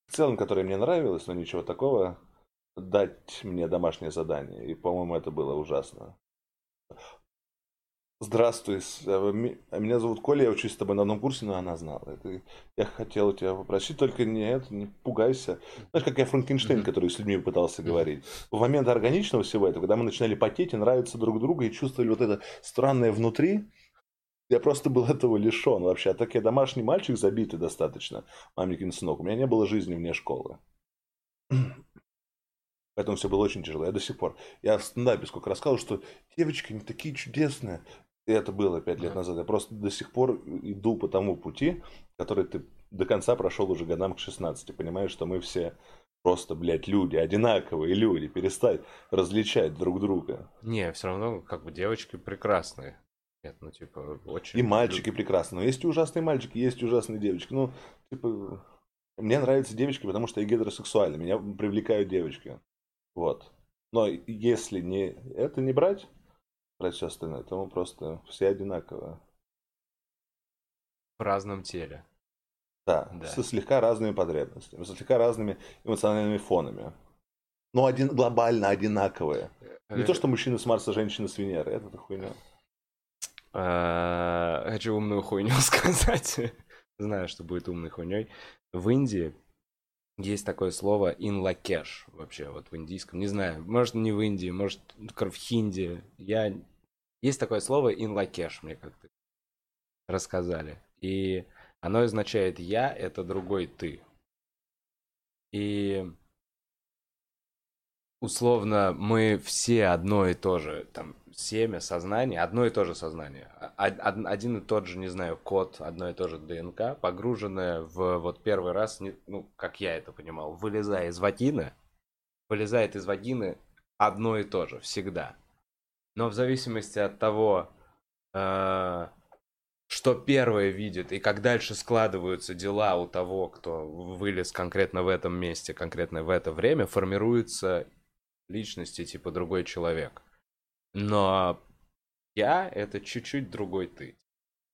Speaker 2: в целом, которая мне нравилась, но ничего такого, дать мне домашнее задание. И, по-моему, это было ужасно. Здравствуй, э, ми- меня зовут Коля, я учусь с тобой на одном курсе, но она знала. Это, я хотел тебя попросить, только не это, не пугайся. Знаешь, как я Франкенштейн, который с людьми пытался говорить. В момент органичного всего этого, когда мы начинали потеть и нравиться друг другу, и чувствовали вот это странное внутри, я просто был этого лишен вообще. А так я домашний мальчик, забитый достаточно, маменькин сынок. У меня не было жизни вне школы. Поэтому все было очень тяжело. Я до сих пор. Я в стендапе сколько рассказывал, что девочки не такие чудесные. И это было пять лет назад. Я просто до сих пор иду по тому пути, который ты до конца прошел уже годам к 16. Понимаешь, что мы все просто, блядь, люди, одинаковые люди. Перестать различать друг друга.
Speaker 1: Не, все равно, как бы, девочки прекрасные. Нет, ну, типа, очень...
Speaker 2: И мальчики прекрасны. Но есть и ужасные мальчики, есть и ужасные девочки. Ну, типа, мне нравятся девочки, потому что я гетеросексуальный. Меня привлекают девочки. Вот. Но если не это не брать, брать все остальное, то мы просто все одинаковые.
Speaker 1: В разном теле.
Speaker 2: Да,
Speaker 1: Да.
Speaker 2: со слегка разными потребностями, со слегка разными эмоциональными фонами. Но один, глобально одинаковые. Не то, что мужчины с Марса, женщины с Венеры. Это хуйня.
Speaker 1: А, Хочу умную хуйню сказать. Знаю, что будет умной хуйней. В Индии есть такое слово инлакеш вообще вот в индийском. Не знаю, может не в Индии, может в хинди. Я... Есть такое слово инлакеш, мне как-то рассказали. И оно означает «я» — это другой «ты». И условно мы все одно и то же, там, семя, сознание, одно и то же сознание. Один и тот же, не знаю, код, одно и то же ДНК, погруженное в вот первый раз, ну, как я это понимал, вылезая из вагины, вылезает из вагины одно и то же, всегда. Но в зависимости от того, э, что первое видит и как дальше складываются дела у того, кто вылез конкретно в этом месте, конкретно в это время, формируется личности типа другой человек. Но я это чуть-чуть другой ты.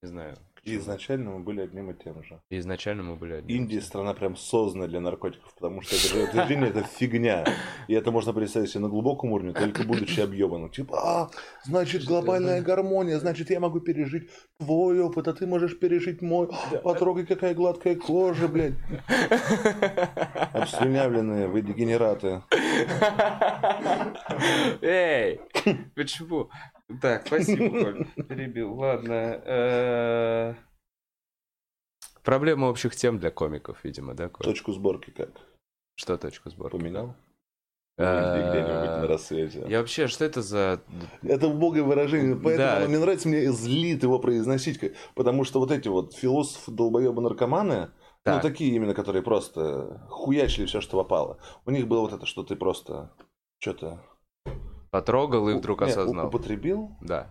Speaker 1: Не знаю.
Speaker 2: И изначально мы были одним и тем же.
Speaker 1: И изначально мы были одним.
Speaker 2: Индия страна прям создана для наркотиков, потому что это же утверждение, это фигня. И это можно представить себе на глубоком уровне, только будучи объебанным. Типа, а, значит, глобальная гармония, значит, я могу пережить твой опыт, а ты можешь пережить мой. Потрогай, какая гладкая кожа, блядь. Обслюнявленные вы дегенераты.
Speaker 1: Эй, почему? Так, спасибо, Коль. Перебил. Ладно. Э, проблема общих тем для комиков, видимо, да,
Speaker 2: Коль? Точку сборки как?
Speaker 1: Что точку сборки?
Speaker 2: Поменял? Где-нибудь на рассвете.
Speaker 1: Я вообще, что это за...
Speaker 2: Это убогое выражение, поэтому да. мне нравится, мне злит его произносить, потому что вот эти вот философы, долбоебы, наркоманы, так. ну такие именно, которые просто хуячили все, что попало. У них было вот это, что ты просто что-то
Speaker 1: Потрогал и вдруг Нет, осознал.
Speaker 2: Употребил?
Speaker 1: Да.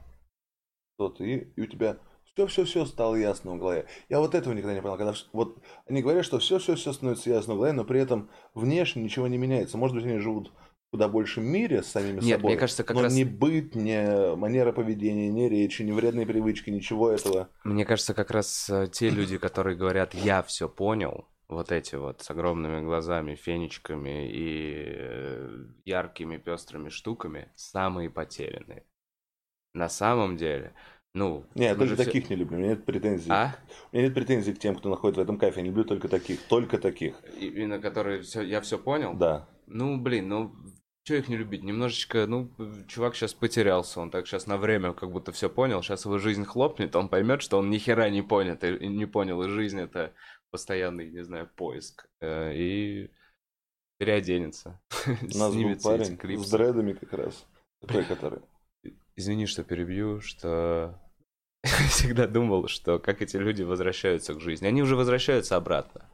Speaker 2: Что-то, и, и у тебя все-все-все стало ясно в голове. Я вот этого никогда не понял. Когда вот они говорят, что все-все-все становится ясно в голове, но при этом внешне ничего не меняется. Может быть, они живут в куда большем мире с самими
Speaker 1: Нет,
Speaker 2: собой.
Speaker 1: мне кажется, как
Speaker 2: но
Speaker 1: раз...
Speaker 2: ни быт, ни манера поведения, ни речи, ни вредные привычки, ничего этого.
Speaker 1: Мне кажется, как раз э, те люди, которые говорят, я все понял, вот эти вот с огромными глазами, фенечками и э, яркими пестрыми штуками самые потерянные. На самом деле, ну...
Speaker 2: Не, я только все... таких не люблю, у меня нет претензий. А? У меня нет претензий к тем, кто находится в этом кайфе, я не люблю только таких, только таких.
Speaker 1: Именно которые все, я все понял?
Speaker 2: Да.
Speaker 1: Ну, блин, ну, что их не любить? Немножечко, ну, чувак сейчас потерялся, он так сейчас на время как будто все понял, сейчас его жизнь хлопнет, он поймет, что он ни хера не понял, и не понял, и жизнь это постоянный, не знаю, поиск. Э, и переоденется.
Speaker 2: У нас был парень с дредами как раз. Такой, который...
Speaker 1: Извини, что перебью, что всегда думал, что как эти люди возвращаются к жизни. Они уже возвращаются обратно.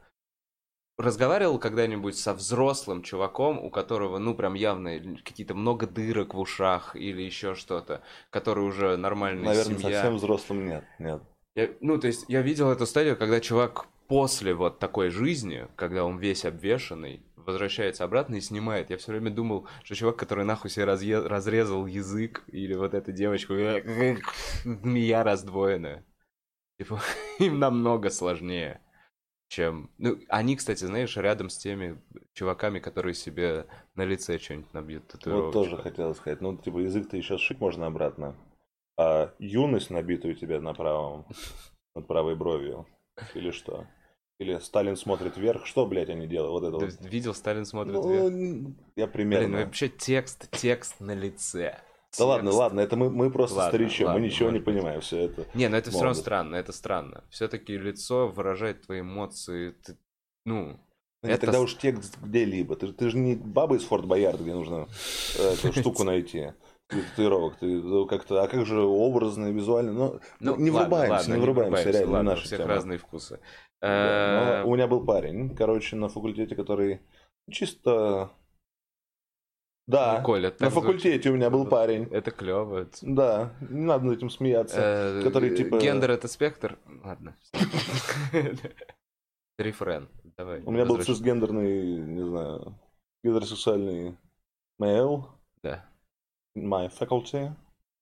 Speaker 1: Разговаривал когда-нибудь со взрослым чуваком, у которого, ну, прям явно какие-то много дырок в ушах или еще что-то, который уже нормальный
Speaker 2: Наверное,
Speaker 1: семья.
Speaker 2: совсем взрослым нет, нет.
Speaker 1: Я, ну, то есть я видел эту стадию, когда чувак после вот такой жизни, когда он весь обвешанный, возвращается обратно и снимает. Я все время думал, что чувак, который нахуй себе разъе- разрезал язык, или вот эта девочка, змея раздвоенная. Типа, им намного сложнее, чем... Ну, они, кстати, знаешь, рядом с теми чуваками, которые себе на лице что-нибудь набьют
Speaker 2: Вот тоже хотел сказать. Ну, типа, язык-то еще сшить можно обратно. А юность набитую у тебя на правом, над правой бровью. Или что? Или Сталин смотрит вверх. Что, блядь, они делают? Вот это
Speaker 1: Ты
Speaker 2: вот.
Speaker 1: видел, Сталин смотрит ну,
Speaker 2: вверх? Я примерно.
Speaker 1: Блин, ну вообще текст, текст на лице.
Speaker 2: Текст. Да ладно, ладно, это мы, мы просто ладно, старичи, мы ничего не понимаем, все это.
Speaker 1: Не, ну это все равно странно, это странно. Все-таки лицо выражает твои эмоции, ты, ну,
Speaker 2: ну, это... Тогда уж текст где-либо. Ты, ты же не баба из Форт Боярд, где нужно э, эту штуку найти. Татуировок. Ты ну, как-то, а как же образно, визуально? Ну, ну не ладно, врубаемся, ладно, не врубаемся, не реально,
Speaker 1: ладно, у всех темы. разные вкусы.
Speaker 2: Да, у меня был парень, короче, на факультете, который чисто... Да, ну, Коля, на факультете у меня был парень.
Speaker 1: Это клево.
Speaker 2: Да, не надо над этим смеяться. Э, который типа...
Speaker 1: Гендер это спектр? Ладно. Рефрен, давай.
Speaker 2: У меня был цисгендерный, не знаю, гетеросексуальный male.
Speaker 1: Да.
Speaker 2: My faculty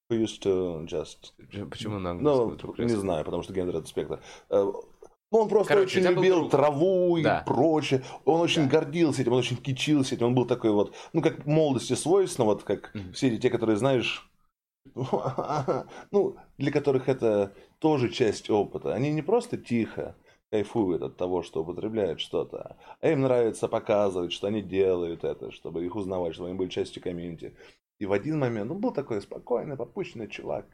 Speaker 2: who used to just...
Speaker 1: Почему на английском?
Speaker 2: Ну, не знаю, потому что гендер это спектр. Э, ну, он просто Короче, очень любил был... траву да. и прочее. Он очень да. гордился этим, он очень кичился этим. Он был такой вот, ну, как молодости свойственно, вот как mm-hmm. все те, которые, знаешь, ну, для которых это тоже часть опыта. Они не просто тихо кайфуют от того, что употребляют что-то, а им нравится показывать, что они делают это, чтобы их узнавать, чтобы они были частью комьюнити. И в один момент, он был такой спокойный, попущенный чувак,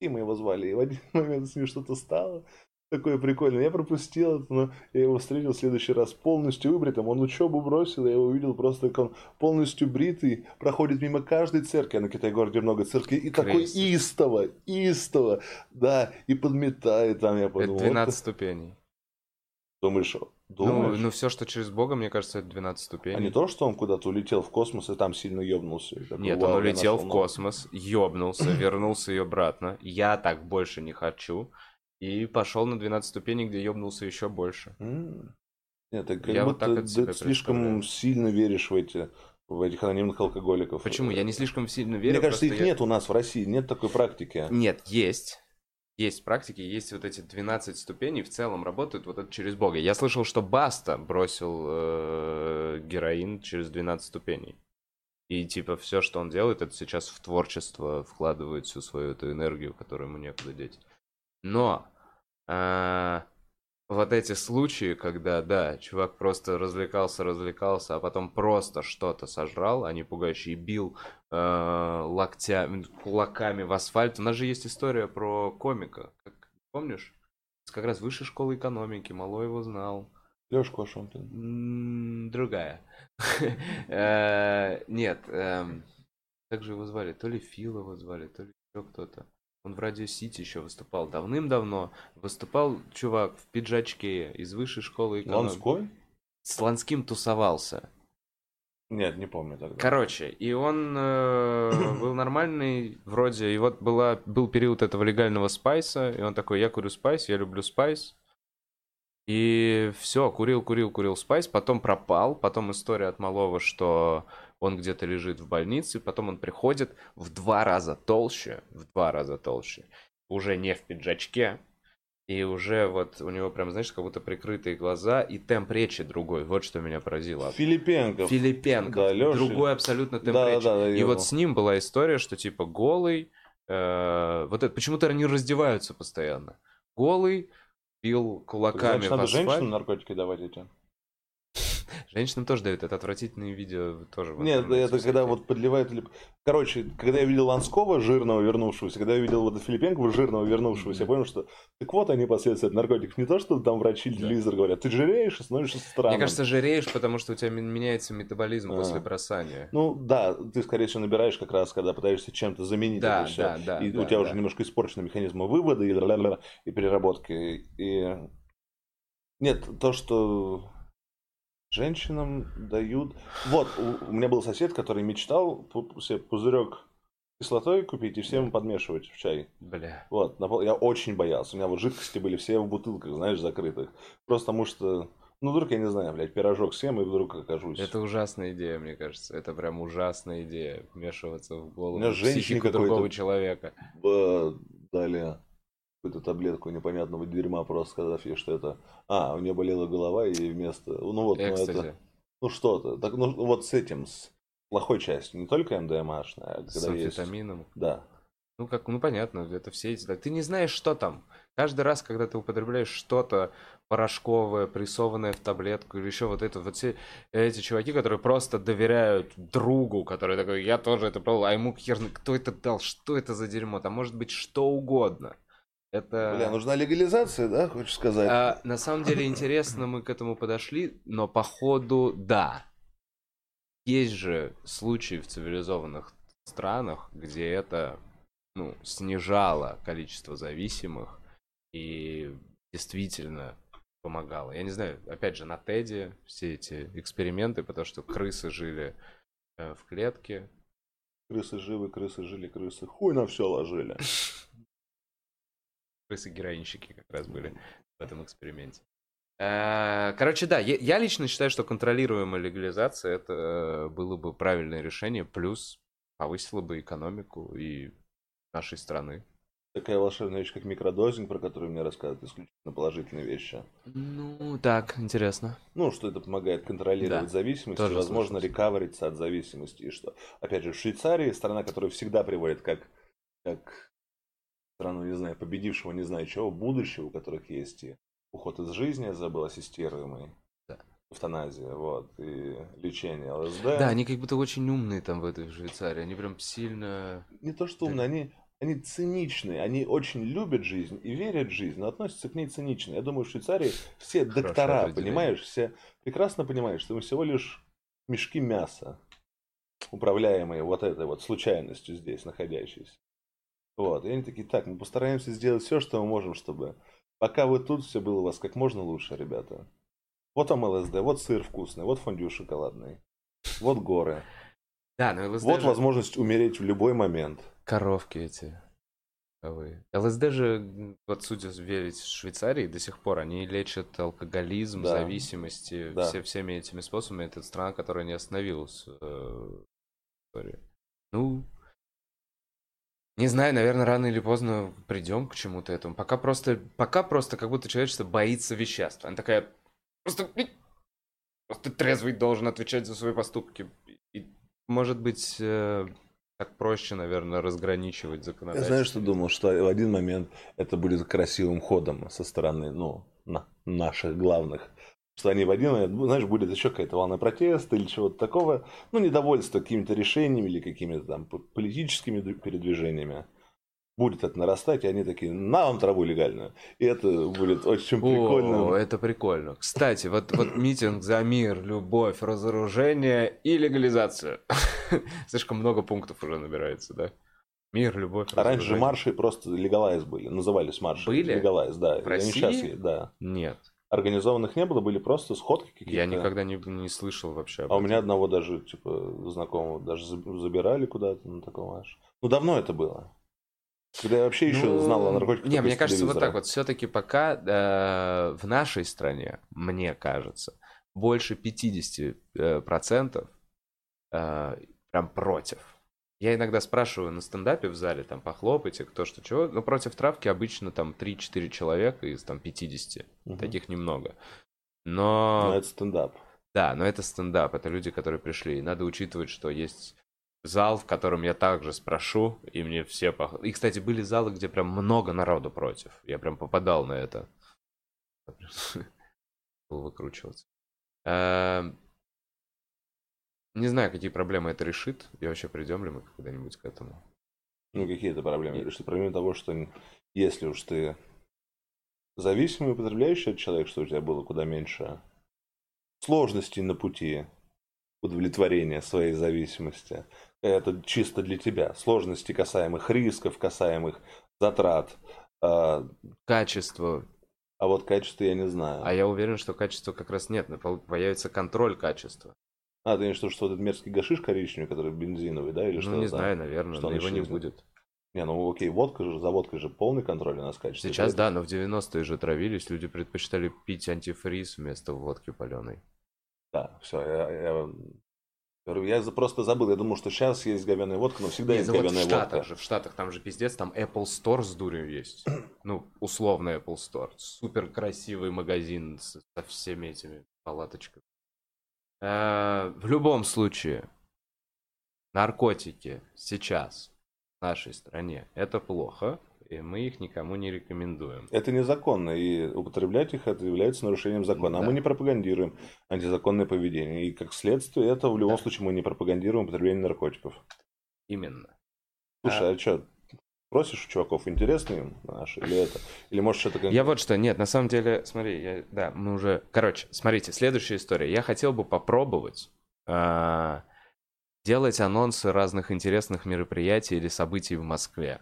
Speaker 2: и мы его звали, и в один момент с ним что-то стало, Такое прикольное. Я пропустил это, но я его встретил в следующий раз полностью выбритым. Он учебу бросил, я его увидел просто, как он полностью бритый, проходит мимо каждой церкви. А на Китай-городе много церквей. И такой истово, истово, да, и подметает там, я подумал.
Speaker 1: Это 12 вот... ступеней.
Speaker 2: Думаешь,
Speaker 1: Думаешь? Ну, ну, все, что через Бога, мне кажется, это 12 ступеней.
Speaker 2: А не то, что он куда-то улетел в космос и там сильно ёбнулся?
Speaker 1: Такой, Нет, он улетел в космос, ёбнулся, вернулся и обратно. Я так больше не хочу. И пошел на 12 ступеней, где ёбнулся еще больше.
Speaker 2: Нет, ты как Я будто вот так ты слишком сильно веришь в эти в этих анонимных алкоголиков.
Speaker 1: Почему? Я не слишком сильно верю.
Speaker 2: Мне кажется, их я... нет у нас в России, нет такой практики.
Speaker 1: Нет, есть есть практики, есть вот эти 12 ступеней, в целом работают вот это через Бога. Я слышал, что Баста бросил э, героин через 12 ступеней. И типа все, что он делает, это сейчас в творчество вкладывает всю свою эту энергию, которую ему некуда деть. Но э, вот эти случаи, когда, да, чувак просто развлекался, развлекался, а потом просто что-то сожрал, а не пугающий, бил э, локтями, кулаками в асфальт. У нас же есть история про комика, как, помнишь? Как раз высшей школы экономики, мало его знал.
Speaker 2: Лёшка Квашонкин.
Speaker 1: Другая. Э, нет, эм, как же его звали? То ли Фил его звали, то ли еще кто-то. Он в Радио Сити еще выступал давным-давно. Выступал чувак в пиджачке из высшей школы
Speaker 2: экономики. Ланской?
Speaker 1: С Ланским тусовался.
Speaker 2: Нет, не помню тогда.
Speaker 1: Короче, и он э, был нормальный, вроде, и вот была, был период этого легального спайса, и он такой, я курю спайс, я люблю спайс. И все, курил, курил, курил спайс, потом пропал, потом история от малого, что он где-то лежит в больнице, потом он приходит в два раза толще, в два раза толще, уже не в пиджачке, и уже вот у него прям, знаешь, как будто прикрытые глаза, и темп речи другой. Вот что меня поразило.
Speaker 2: Филипенко.
Speaker 1: Филипенко. Да, Леша. Другой абсолютно темп да, речи. Да, да, и вот с ним была история, что типа голый, э, вот это, почему-то они раздеваются постоянно. Голый, бил кулаками
Speaker 2: Значит, надо женщинам наркотики давать эти?
Speaker 1: Женщинам тоже дают, это отвратительные видео тоже.
Speaker 2: Нет, это когда вот подливают... Короче, когда я видел Ланского, жирного, вернувшегося, когда я видел вот Филипенкова, жирного, вернувшегося, я понял, что так вот они последствия от наркотиков. Не то, что там врачи телевизор говорят, ты жиреешь и становишься странным.
Speaker 1: Мне кажется, жиреешь, потому что у тебя меняется метаболизм после бросания.
Speaker 2: Ну да, ты, скорее всего, набираешь как раз, когда пытаешься чем-то заменить
Speaker 1: да, это все. Да, да,
Speaker 2: и
Speaker 1: да,
Speaker 2: у тебя уже немножко испорчены механизмы вывода и, и переработки. И... Нет, то, что Женщинам дают... Вот, у, у меня был сосед, который мечтал себе пузырек кислотой купить и всем подмешивать в чай.
Speaker 1: Бля.
Speaker 2: Вот, я очень боялся. У меня вот жидкости были все в бутылках, знаешь, закрытых. Просто потому что, ну, вдруг, я не знаю, блядь, пирожок съем и вдруг окажусь.
Speaker 1: Это ужасная идея, мне кажется. Это прям ужасная идея, вмешиваться в голову психику другого человека.
Speaker 2: Дали какую-то таблетку непонятного дерьма, просто сказав ей, что это... А, у нее болела голова, и вместо... Ну вот, ну это... Ну что-то. Так, ну вот с этим, с плохой частью. Не только МДМАшная, а когда
Speaker 1: с есть... амфетамином.
Speaker 2: Да.
Speaker 1: Ну, как, ну понятно, это все эти... Ты не знаешь, что там. Каждый раз, когда ты употребляешь что-то порошковое, прессованное в таблетку или еще вот это, вот все эти чуваки, которые просто доверяют другу, который такой, я тоже это пробовал, а ему хер, кто это дал, что это за дерьмо, там может быть что угодно. Это...
Speaker 2: Бля, нужна легализация, да, хочешь сказать?
Speaker 1: А, на самом деле интересно мы к этому подошли, но походу да. Есть же случаи в цивилизованных странах, где это ну, снижало количество зависимых и действительно помогало. Я не знаю, опять же, на Теди все эти эксперименты, потому что крысы жили э, в клетке.
Speaker 2: Крысы живы, крысы жили, крысы хуй на все ложили.
Speaker 1: крысы-героинщики как раз были в этом эксперименте. Э, короче, да, я лично считаю, что контролируемая легализация это было бы правильное решение, плюс повысило бы экономику и нашей страны.
Speaker 2: Такая волшебная вещь, как микродозинг, про которую мне рассказывают исключительно положительные вещи.
Speaker 1: Ну, так, интересно.
Speaker 2: Ну, что это помогает контролировать да, зависимость, и, возможно, рекавериться от зависимости. И что, опять же, в Швейцарии, страна, которая всегда приводит как, как страну, не знаю, победившего, не знаю чего, будущего, у которых есть и уход из жизни, я забыл, ассистируемый. Да. Эвтаназия, вот, и лечение ЛСД.
Speaker 1: Да, они как будто очень умные там в этой Швейцарии, они прям сильно...
Speaker 2: Не то, что умные, они они циничные, они очень любят жизнь и верят в жизнь, но относятся к ней цинично. Я думаю, в Швейцарии все доктора, понимаешь, все прекрасно понимают, что мы всего лишь мешки мяса, управляемые вот этой вот случайностью здесь находящейся. Вот, и они такие, так, мы постараемся сделать все, что мы можем, чтобы пока вы тут, все было у вас как можно лучше, ребята. Вот там ЛСД, вот сыр вкусный, вот фондю шоколадный, вот горы.
Speaker 1: Да, но ЛСД
Speaker 2: Вот
Speaker 1: же...
Speaker 2: возможность умереть в любой момент.
Speaker 1: Коровки эти. Вы. ЛСД же, вот судя верить в Швейцарии, до сих пор они лечат алкоголизм,
Speaker 2: Да.
Speaker 1: зависимости,
Speaker 2: Да.
Speaker 1: все, всеми этими способами. Это страна, которая не остановилась э, в истории. Ну, не знаю, наверное, рано или поздно придем к чему-то этому. Пока просто, пока просто как будто человечество боится веществ. Она такая, просто, просто трезвый должен отвечать за свои поступки. И, может быть, э, так проще, наверное, разграничивать
Speaker 2: Я
Speaker 1: законодательство.
Speaker 2: знаю, что думал, что в один момент это будет красивым ходом со стороны, ну, на- наших главных. Что они в один ну, знаешь, будет еще какая-то волна протеста или чего-то такого, ну, недовольство какими-то решениями или какими-то там политическими передвижениями. Будет это нарастать, и они такие, на вам траву легальную. И это будет очень прикольно.
Speaker 1: О, это прикольно. Кстати, вот, вот митинг за мир, любовь, разоружение и легализацию. Слишком много пунктов уже набирается, да? Мир, любовь,
Speaker 2: А раньше же марши просто легалайз были, назывались марши.
Speaker 1: Были?
Speaker 2: Легалайз, да.
Speaker 1: В
Speaker 2: они
Speaker 1: России?
Speaker 2: щас есть, да.
Speaker 1: Нет,
Speaker 2: Организованных не было, были просто сходки какие-то.
Speaker 1: я никогда не, не слышал вообще об
Speaker 2: А у
Speaker 1: этом.
Speaker 2: меня одного даже, типа, знакомого даже заб- забирали куда-то на таком аж. Ну, давно это было. Когда я вообще еще
Speaker 1: Ну,
Speaker 2: знал о наркотиках.
Speaker 1: Не, мне кажется, вот так вот. Все-таки пока э, в нашей стране, мне кажется, больше 50% э, э, прям против. Я иногда спрашиваю на стендапе в зале, там, похлопайте, кто что чего. Но против травки обычно там 3-4 человека из там 50.
Speaker 2: Мгм.
Speaker 1: Таких немного.
Speaker 2: Но
Speaker 1: Но,
Speaker 2: это стендап.
Speaker 1: да, но это стендап, это люди, которые пришли. И надо учитывать, что есть зал, в котором я также спрошу, и мне все пох... И, кстати, были залы, где прям много народу против. Я прям попадал на это. Был выкручиваться. Не знаю, какие проблемы это решит, и вообще придем ли мы когда-нибудь к этому.
Speaker 2: Ну, какие-то проблемы.
Speaker 1: И-
Speaker 2: Что помимо того, что если уж ты зависимый употребляющий человек, что у тебя было куда меньше сложностей на пути удовлетворения своей зависимости. Это чисто для тебя. Сложности касаемых рисков, касаемых затрат. А,
Speaker 1: Качество.
Speaker 2: а вот качество я не знаю.
Speaker 1: А я уверен, что качества как раз нет. Появится контроль качества.
Speaker 2: А, ты имеешь в виду, что вот этот мерзкий гашиш коричневый, который бензиновый, да, или что?
Speaker 1: Ну, не знаю, наверное,
Speaker 2: Что
Speaker 1: но его не будет.
Speaker 2: Не, ну окей, водка же, за водкой же полный контроль у нас качества.
Speaker 1: Сейчас да, но в 90-е же травились, люди предпочитали пить антифриз вместо водки паленой.
Speaker 2: Да, все, я, я, я просто забыл, я думал, что сейчас есть говяная водка, но всегда есть
Speaker 1: ну вот в
Speaker 2: говяная
Speaker 1: Штатах
Speaker 2: водка.
Speaker 1: же, в Штатах там же пиздец, там Apple Store с дурью есть. Ну, условно Apple Store. Супер красивый магазин со всеми этими палаточками. Э, В любом случае, наркотики сейчас в нашей стране это плохо, и мы их никому не рекомендуем.
Speaker 2: Это незаконно, и употреблять их это является нарушением закона. А
Speaker 1: Да.
Speaker 2: мы не пропагандируем антизаконное поведение. И как следствие, это в любом
Speaker 1: Да.
Speaker 2: случае мы не пропагандируем употребление наркотиков.
Speaker 1: Именно.
Speaker 2: Слушай, а, что, просишь у чуваков, интересно им наши или это? Или может что-то...
Speaker 1: Я вот что, нет, на самом деле, смотри, я- да, мы уже... Короче, смотрите, следующая история. Я хотел бы попробовать а, делать анонсы разных интересных мероприятий или событий в Москве.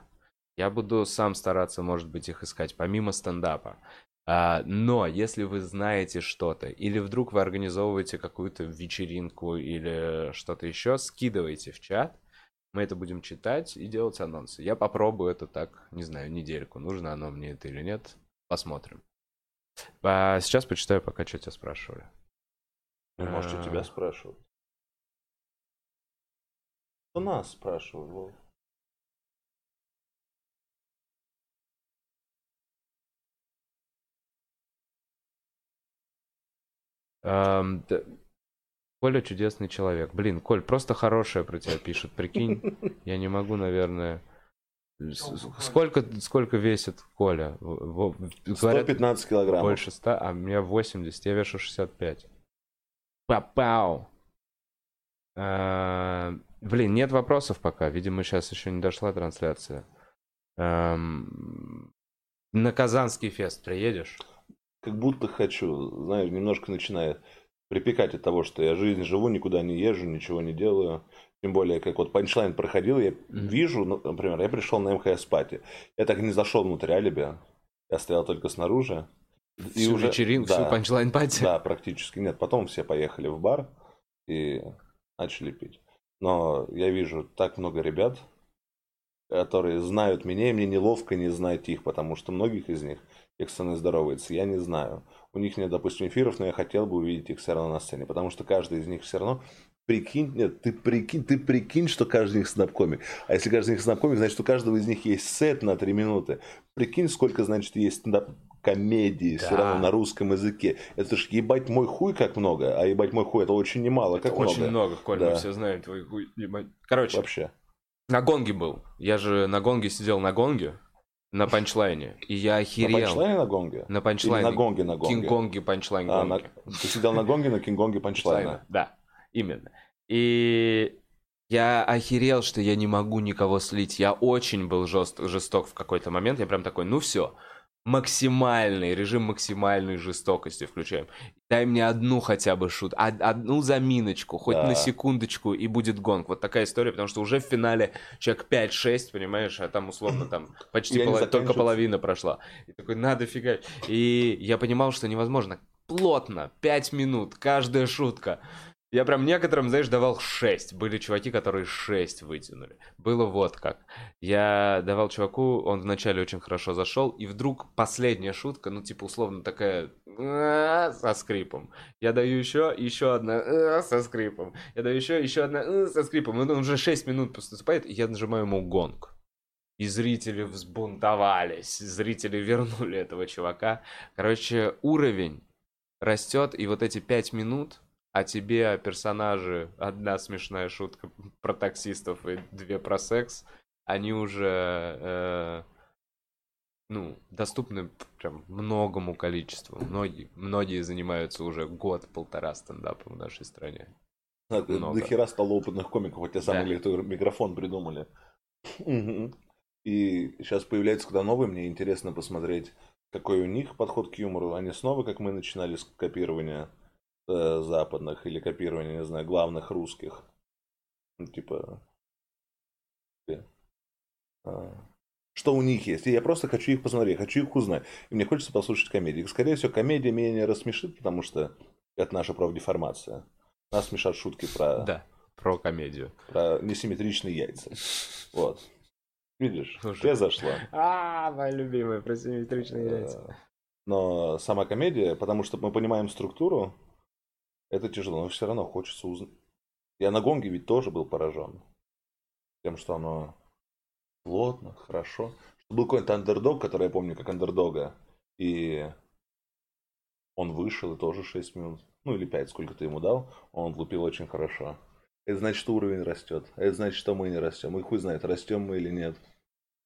Speaker 1: Я буду сам стараться, может быть, их искать, помимо стендапа. А, но если вы знаете что-то, или вдруг вы организовываете какую-то вечеринку или что-то еще, скидывайте в чат. Мы это будем читать и делать анонсы. Я попробую это так, не знаю, недельку. Нужно оно мне это или нет. Посмотрим. А сейчас почитаю, пока что тебя спрашивали.
Speaker 2: Ну, Может, у
Speaker 1: А.
Speaker 2: тебя спрашивают. У нас спрашивают, Вов.
Speaker 1: Да. Коля чудесный человек. Блин, Коль, просто хорошее про тебя пишет. Прикинь, я не могу, наверное. Сколько, сколько весит Коля? В- в- Говорят,
Speaker 2: 115 килограммов.
Speaker 1: больше 100, а у меня 80, я вешу 65. Папау! А, Блин, нет вопросов пока. Видимо, сейчас еще не дошла трансляция. Эм, на Казанский фест приедешь?
Speaker 2: Как будто хочу. Знаешь, немножко начинает припекать от того, что я жизнь живу, никуда не езжу, ничего не делаю. Тем более, как вот панчлайн проходил, я mm-hmm. вижу, ну, например, я пришел на МХС пати. Я так и не зашел внутрь алиби. Я стоял только снаружи.
Speaker 1: Всю и уже, вечеринку, да, всю панчлайн пати?
Speaker 2: Да, практически. Нет, потом все поехали в бар и начали пить. Но я вижу так много ребят, которые знают меня, и мне неловко не знать их, потому что многих из них их сцены здоровается, я не знаю. У них нет, допустим, эфиров, но я хотел бы увидеть их все равно на сцене, потому что каждый из них все равно Прикинь, нет, ты прикинь, ты прикинь, что каждый из них стендап-комик. А если каждый из них стендап-комик, значит, у каждого из них есть сет на три минуты. Прикинь, сколько, значит, есть стендап комедии да. все равно на русском языке. Это ж ебать мой хуй как много, а ебать мой хуй это очень немало, как
Speaker 1: это
Speaker 2: много.
Speaker 1: Очень много, Коль, да. мы все знаем твой хуй. Ебать. Короче.
Speaker 2: Вообще.
Speaker 1: На гонге был. Я же на гонге сидел на гонге. На панчлайне. И я охерел. На
Speaker 2: панчлайне на гонге?
Speaker 1: На панчлайне.
Speaker 2: Или на гонге на гонге?
Speaker 1: Кинг-гонге, панчлайн а,
Speaker 2: на... Ты сидел на гонге, на кинг-гонге, панчлайна?
Speaker 1: Да, именно. И я охерел, что я не могу никого слить. Я очень был жест, жесток в какой-то момент. Я прям такой, ну все, максимальный, режим максимальной жестокости включаем. Дай мне одну хотя бы шут, одну заминочку, хоть да. на секундочку, и будет гонг. Вот такая история, потому что уже в финале человек 5-6, понимаешь, а там условно там почти полов... только половина прошла. И такой, надо фигать. И я понимал, что невозможно. Плотно, 5 минут, каждая шутка. Я прям некоторым, знаешь, давал 6. Были чуваки, которые 6 вытянули. Было вот как. Я давал чуваку, он вначале очень хорошо зашел, и вдруг последняя шутка, ну, типа, условно, такая со скрипом. Я даю еще, еще одна со скрипом. Я даю еще, еще одна со скрипом. Он уже 6 минут поступает, и я нажимаю ему гонг. И зрители взбунтовались. Зрители вернули этого чувака. Короче, уровень растет, и вот эти 5 минут а тебе персонажи, одна смешная шутка про таксистов и две про секс, они уже, э, ну, доступны прям многому количеству. Многие, многие занимаются уже год-полтора стендапом в нашей стране.
Speaker 2: А, до хера стало опытных комиков, хотя самый да. микрофон придумали. И сейчас появляется куда новый, мне интересно посмотреть, какой у них подход к юмору. Они снова, как мы начинали с копирования э, западных или копирование, не знаю, главных русских. Ну, типа... Э, а, что у них есть. И я просто хочу их посмотреть, хочу их узнать. И мне хочется послушать комедии. Скорее всего, комедия меня не рассмешит, потому что это наша профдеформация. Нас смешат шутки про...
Speaker 1: Да, про комедию.
Speaker 2: Про несимметричные яйца. Вот. Видишь, Слушай. зашла.
Speaker 1: А, моя любимая, про симметричные яйца.
Speaker 2: Но сама комедия, потому что мы понимаем структуру, это тяжело, но все равно хочется узнать. Я на гонге ведь тоже был поражен. Тем, что оно плотно, хорошо. Был какой-то андердог, который я помню как андердога. И он вышел и тоже 6 минут. Ну или 5, сколько ты ему дал. Он лупил очень хорошо. Это значит, что уровень растет. Это значит, что мы не растем. И хуй знает, растем мы или нет.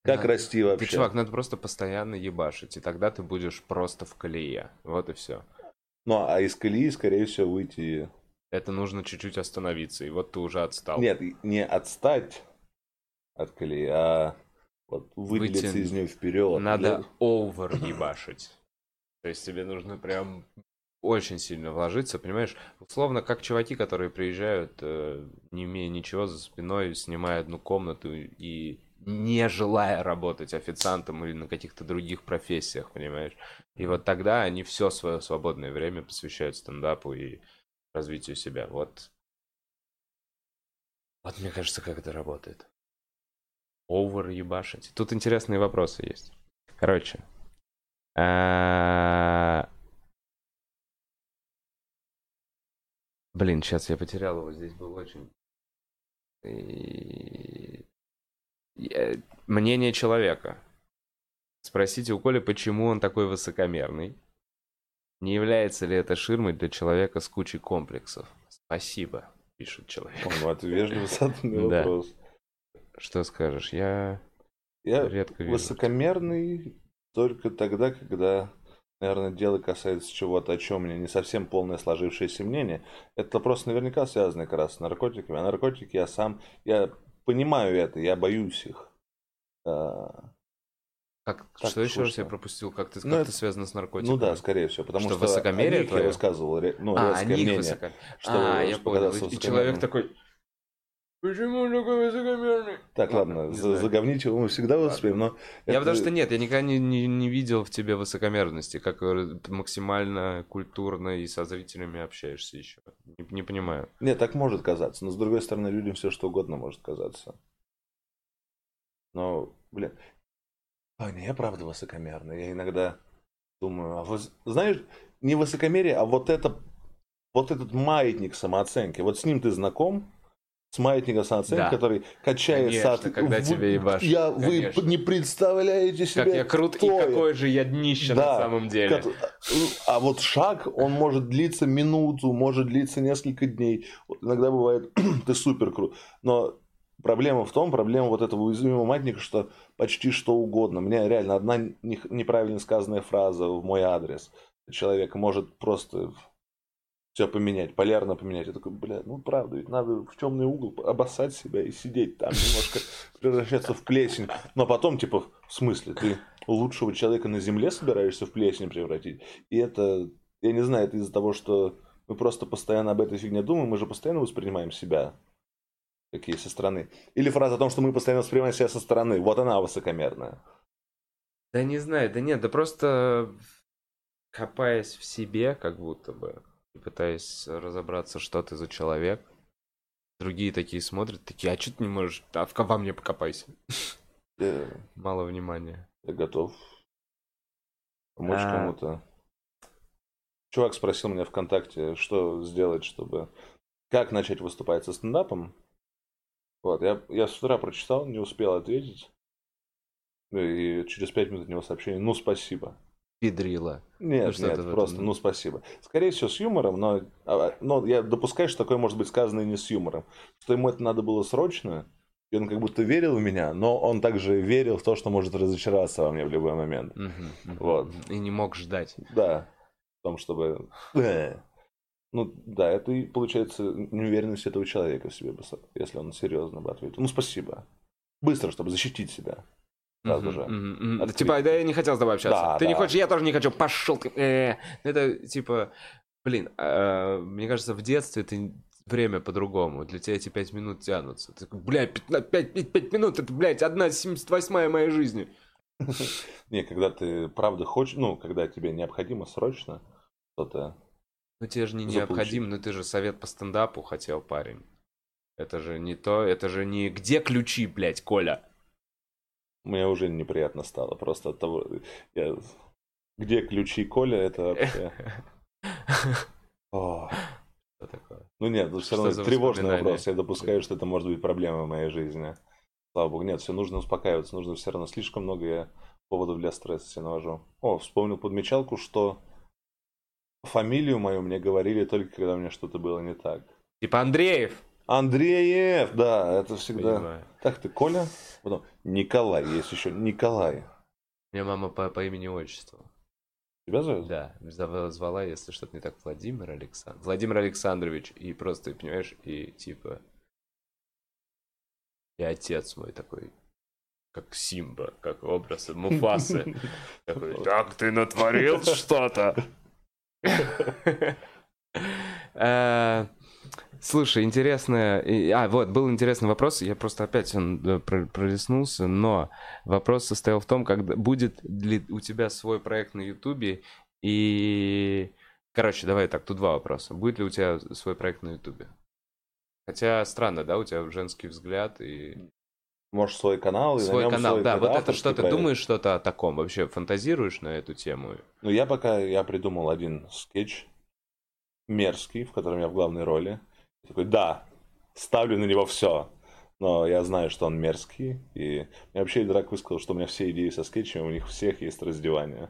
Speaker 2: Как надо, расти вообще?
Speaker 1: Ты, чувак, надо просто постоянно ебашить, и тогда ты будешь просто в колее. Вот и все.
Speaker 2: Ну, а из колеи, скорее всего, выйти...
Speaker 1: Это нужно чуть-чуть остановиться, и вот ты уже отстал.
Speaker 2: Нет, не отстать от колеи, а вот выделиться Выйти... из нее вперед.
Speaker 1: Надо для... овер ебашить. То есть тебе нужно прям очень сильно вложиться, понимаешь? Условно, как чуваки, которые приезжают, э, не имея ничего за спиной, снимая одну комнату и не желая работать официантом или на каких-то других профессиях, понимаешь? И вот тогда они все свое свободное время посвящают стендапу и развитию себя. Вот. Вот мне кажется, как это работает. Овер ебашить. Тут интересные вопросы есть. Короче. А, блин, сейчас я потерял его. Здесь был очень... Мнение человека. Спросите у Коли, почему он такой высокомерный. Не является ли это ширмой для человека с кучей комплексов? Спасибо, пишет человек.
Speaker 2: Это вежливый заданный вопрос.
Speaker 1: Что скажешь? Я,
Speaker 2: Я редко вижу. высокомерный только тогда, когда, наверное, дело касается чего-то, о чем у меня не совсем полное сложившееся мнение. Это просто наверняка связано как раз с наркотиками. А наркотики я сам, я понимаю это, я боюсь их. А,
Speaker 1: Как, так что еще раз я пропустил? Как ты
Speaker 2: ну,
Speaker 1: как это связано с наркотиками?
Speaker 2: Ну да, скорее всего, потому
Speaker 1: что,
Speaker 2: что
Speaker 1: высокомерие
Speaker 2: твое? я высказывал ну,
Speaker 1: а, резкое мнение. Высоко...
Speaker 2: Что,
Speaker 1: а, я понял. И человек такой, Почему такой высокомерный?
Speaker 2: Так, ладно, за, заговнить его мы всегда успеем, но...
Speaker 1: Я это... потому что нет, я никогда не, не, не видел в тебе высокомерности, как максимально культурно и со зрителями общаешься еще. Не, не понимаю.
Speaker 2: Нет, так может казаться, но с другой стороны, людям все что угодно может казаться. Но, блин, а, не, я правда высокомерный. Я иногда думаю, а вот, знаешь, не высокомерие, а вот это, вот этот маятник самооценки. Вот с ним ты знаком, с маятника самооценки, да. который качается
Speaker 1: Конечно, от... когда в... тебе ебашь.
Speaker 2: Я, Конечно. вы не представляете себе,
Speaker 1: Как я крут кто и какой же я днище да, на самом деле. Как...
Speaker 2: А вот шаг, он может длиться минуту, может длиться несколько дней. Иногда бывает, ты супер крут. Но проблема в том, проблема вот этого уязвимого маятника, что почти что угодно. Мне реально одна неправильно сказанная фраза в мой адрес человека может просто все поменять, полярно поменять. Я такой, бля, ну правда, ведь надо в темный угол обоссать себя и сидеть там, немножко превращаться в плесень. Но потом, типа, в смысле, ты лучшего человека на земле собираешься в плесень превратить? И это, я не знаю, это из-за того, что мы просто постоянно об этой фигне думаем, мы же постоянно воспринимаем себя какие со стороны. Или фраза о том, что мы постоянно воспринимаем себя со стороны. Вот она высокомерная.
Speaker 1: Да не знаю, да нет, да просто копаясь в себе, как будто бы, пытаясь разобраться, что ты за человек. Другие такие смотрят, такие, а что ты не можешь? А в во мне покопайся.
Speaker 2: Yeah.
Speaker 1: Мало внимания.
Speaker 2: Я готов помочь а... кому-то. Чувак спросил меня ВКонтакте, что сделать, чтобы... Как начать выступать со стендапом. Вот, я, я с утра прочитал, не успел ответить. И через пять минут от него сообщение, ну спасибо
Speaker 1: педрила.
Speaker 2: Нет, ну, нет, просто, ну спасибо. Скорее всего, с юмором, но, а, но я допускаю, что такое может быть сказано и не с юмором. Что ему это надо было срочно, и он как будто верил в меня, но он также верил в то, что может разочароваться во мне в любой момент. Угу, угу. Вот.
Speaker 1: И не мог ждать.
Speaker 2: Да. В том, чтобы... Ну, да, это и получается неуверенность этого человека в себе, если он серьезно бы ответил. Ну, спасибо. Быстро, чтобы защитить себя. Сразу
Speaker 1: же. Mm-hmm, mm-hmm. Типа, да я не хотел с тобой общаться. Да, ты да. не хочешь, я тоже не хочу. Пошел ты. Э, это типа, блин, э, мне кажется, в детстве ты время по-другому. Для тебя эти пять минут тянутся. Ты такой, бля, пять, пять, минут, это, блядь, одна семьдесят восьмая моей жизни.
Speaker 2: Не, когда ты правда хочешь, ну, когда тебе необходимо срочно что-то
Speaker 1: Ну, тебе же не необходимо, но ты же совет по стендапу хотел, парень. Это же не то, это же не где ключи, блядь, Коля.
Speaker 2: Мне уже неприятно стало просто от того, я... где ключи Коля, это вообще... Что такое? Ну нет, ну все равно тревожный вопрос. Я допускаю, что это может быть проблема в моей жизни. Слава богу, нет, все нужно успокаиваться, нужно все равно слишком много я поводов для стресса себе навожу. О, вспомнил подмечалку, что фамилию мою мне говорили только когда у меня что-то было не так.
Speaker 1: Типа Андреев.
Speaker 2: Андреев, да, это всегда. Понимаю. Так ты, Коля? Потом Николай, есть еще Николай.
Speaker 1: Меня мама по, по имени отчеству.
Speaker 2: Тебя зовут?
Speaker 1: Да, звала, если что-то не так, Владимир Александр. Владимир Александрович, и просто, понимаешь, и типа... И отец мой такой, как Симба, как образ Муфасы. Такой, так ты натворил что-то? Слушай, интересно. А, вот, был интересный вопрос. Я просто опять он э, пролистнулся, но вопрос состоял в том, как будет ли у тебя свой проект на Ютубе. И. Короче, давай так, тут два вопроса. Будет ли у тебя свой проект на Ютубе? Хотя странно, да, у тебя женский взгляд и.
Speaker 2: Может, свой канал?
Speaker 1: И свой канал, свой да. Вот это что ты думаешь что-то о таком? Вообще фантазируешь на эту тему?
Speaker 2: Ну, я пока я придумал один скетч мерзкий, в котором я в главной роли. Такой, да, ставлю на него все. Но я знаю, что он мерзкий. И мне вообще Драк высказал, что у меня все идеи со скетчами, у них всех есть раздевание.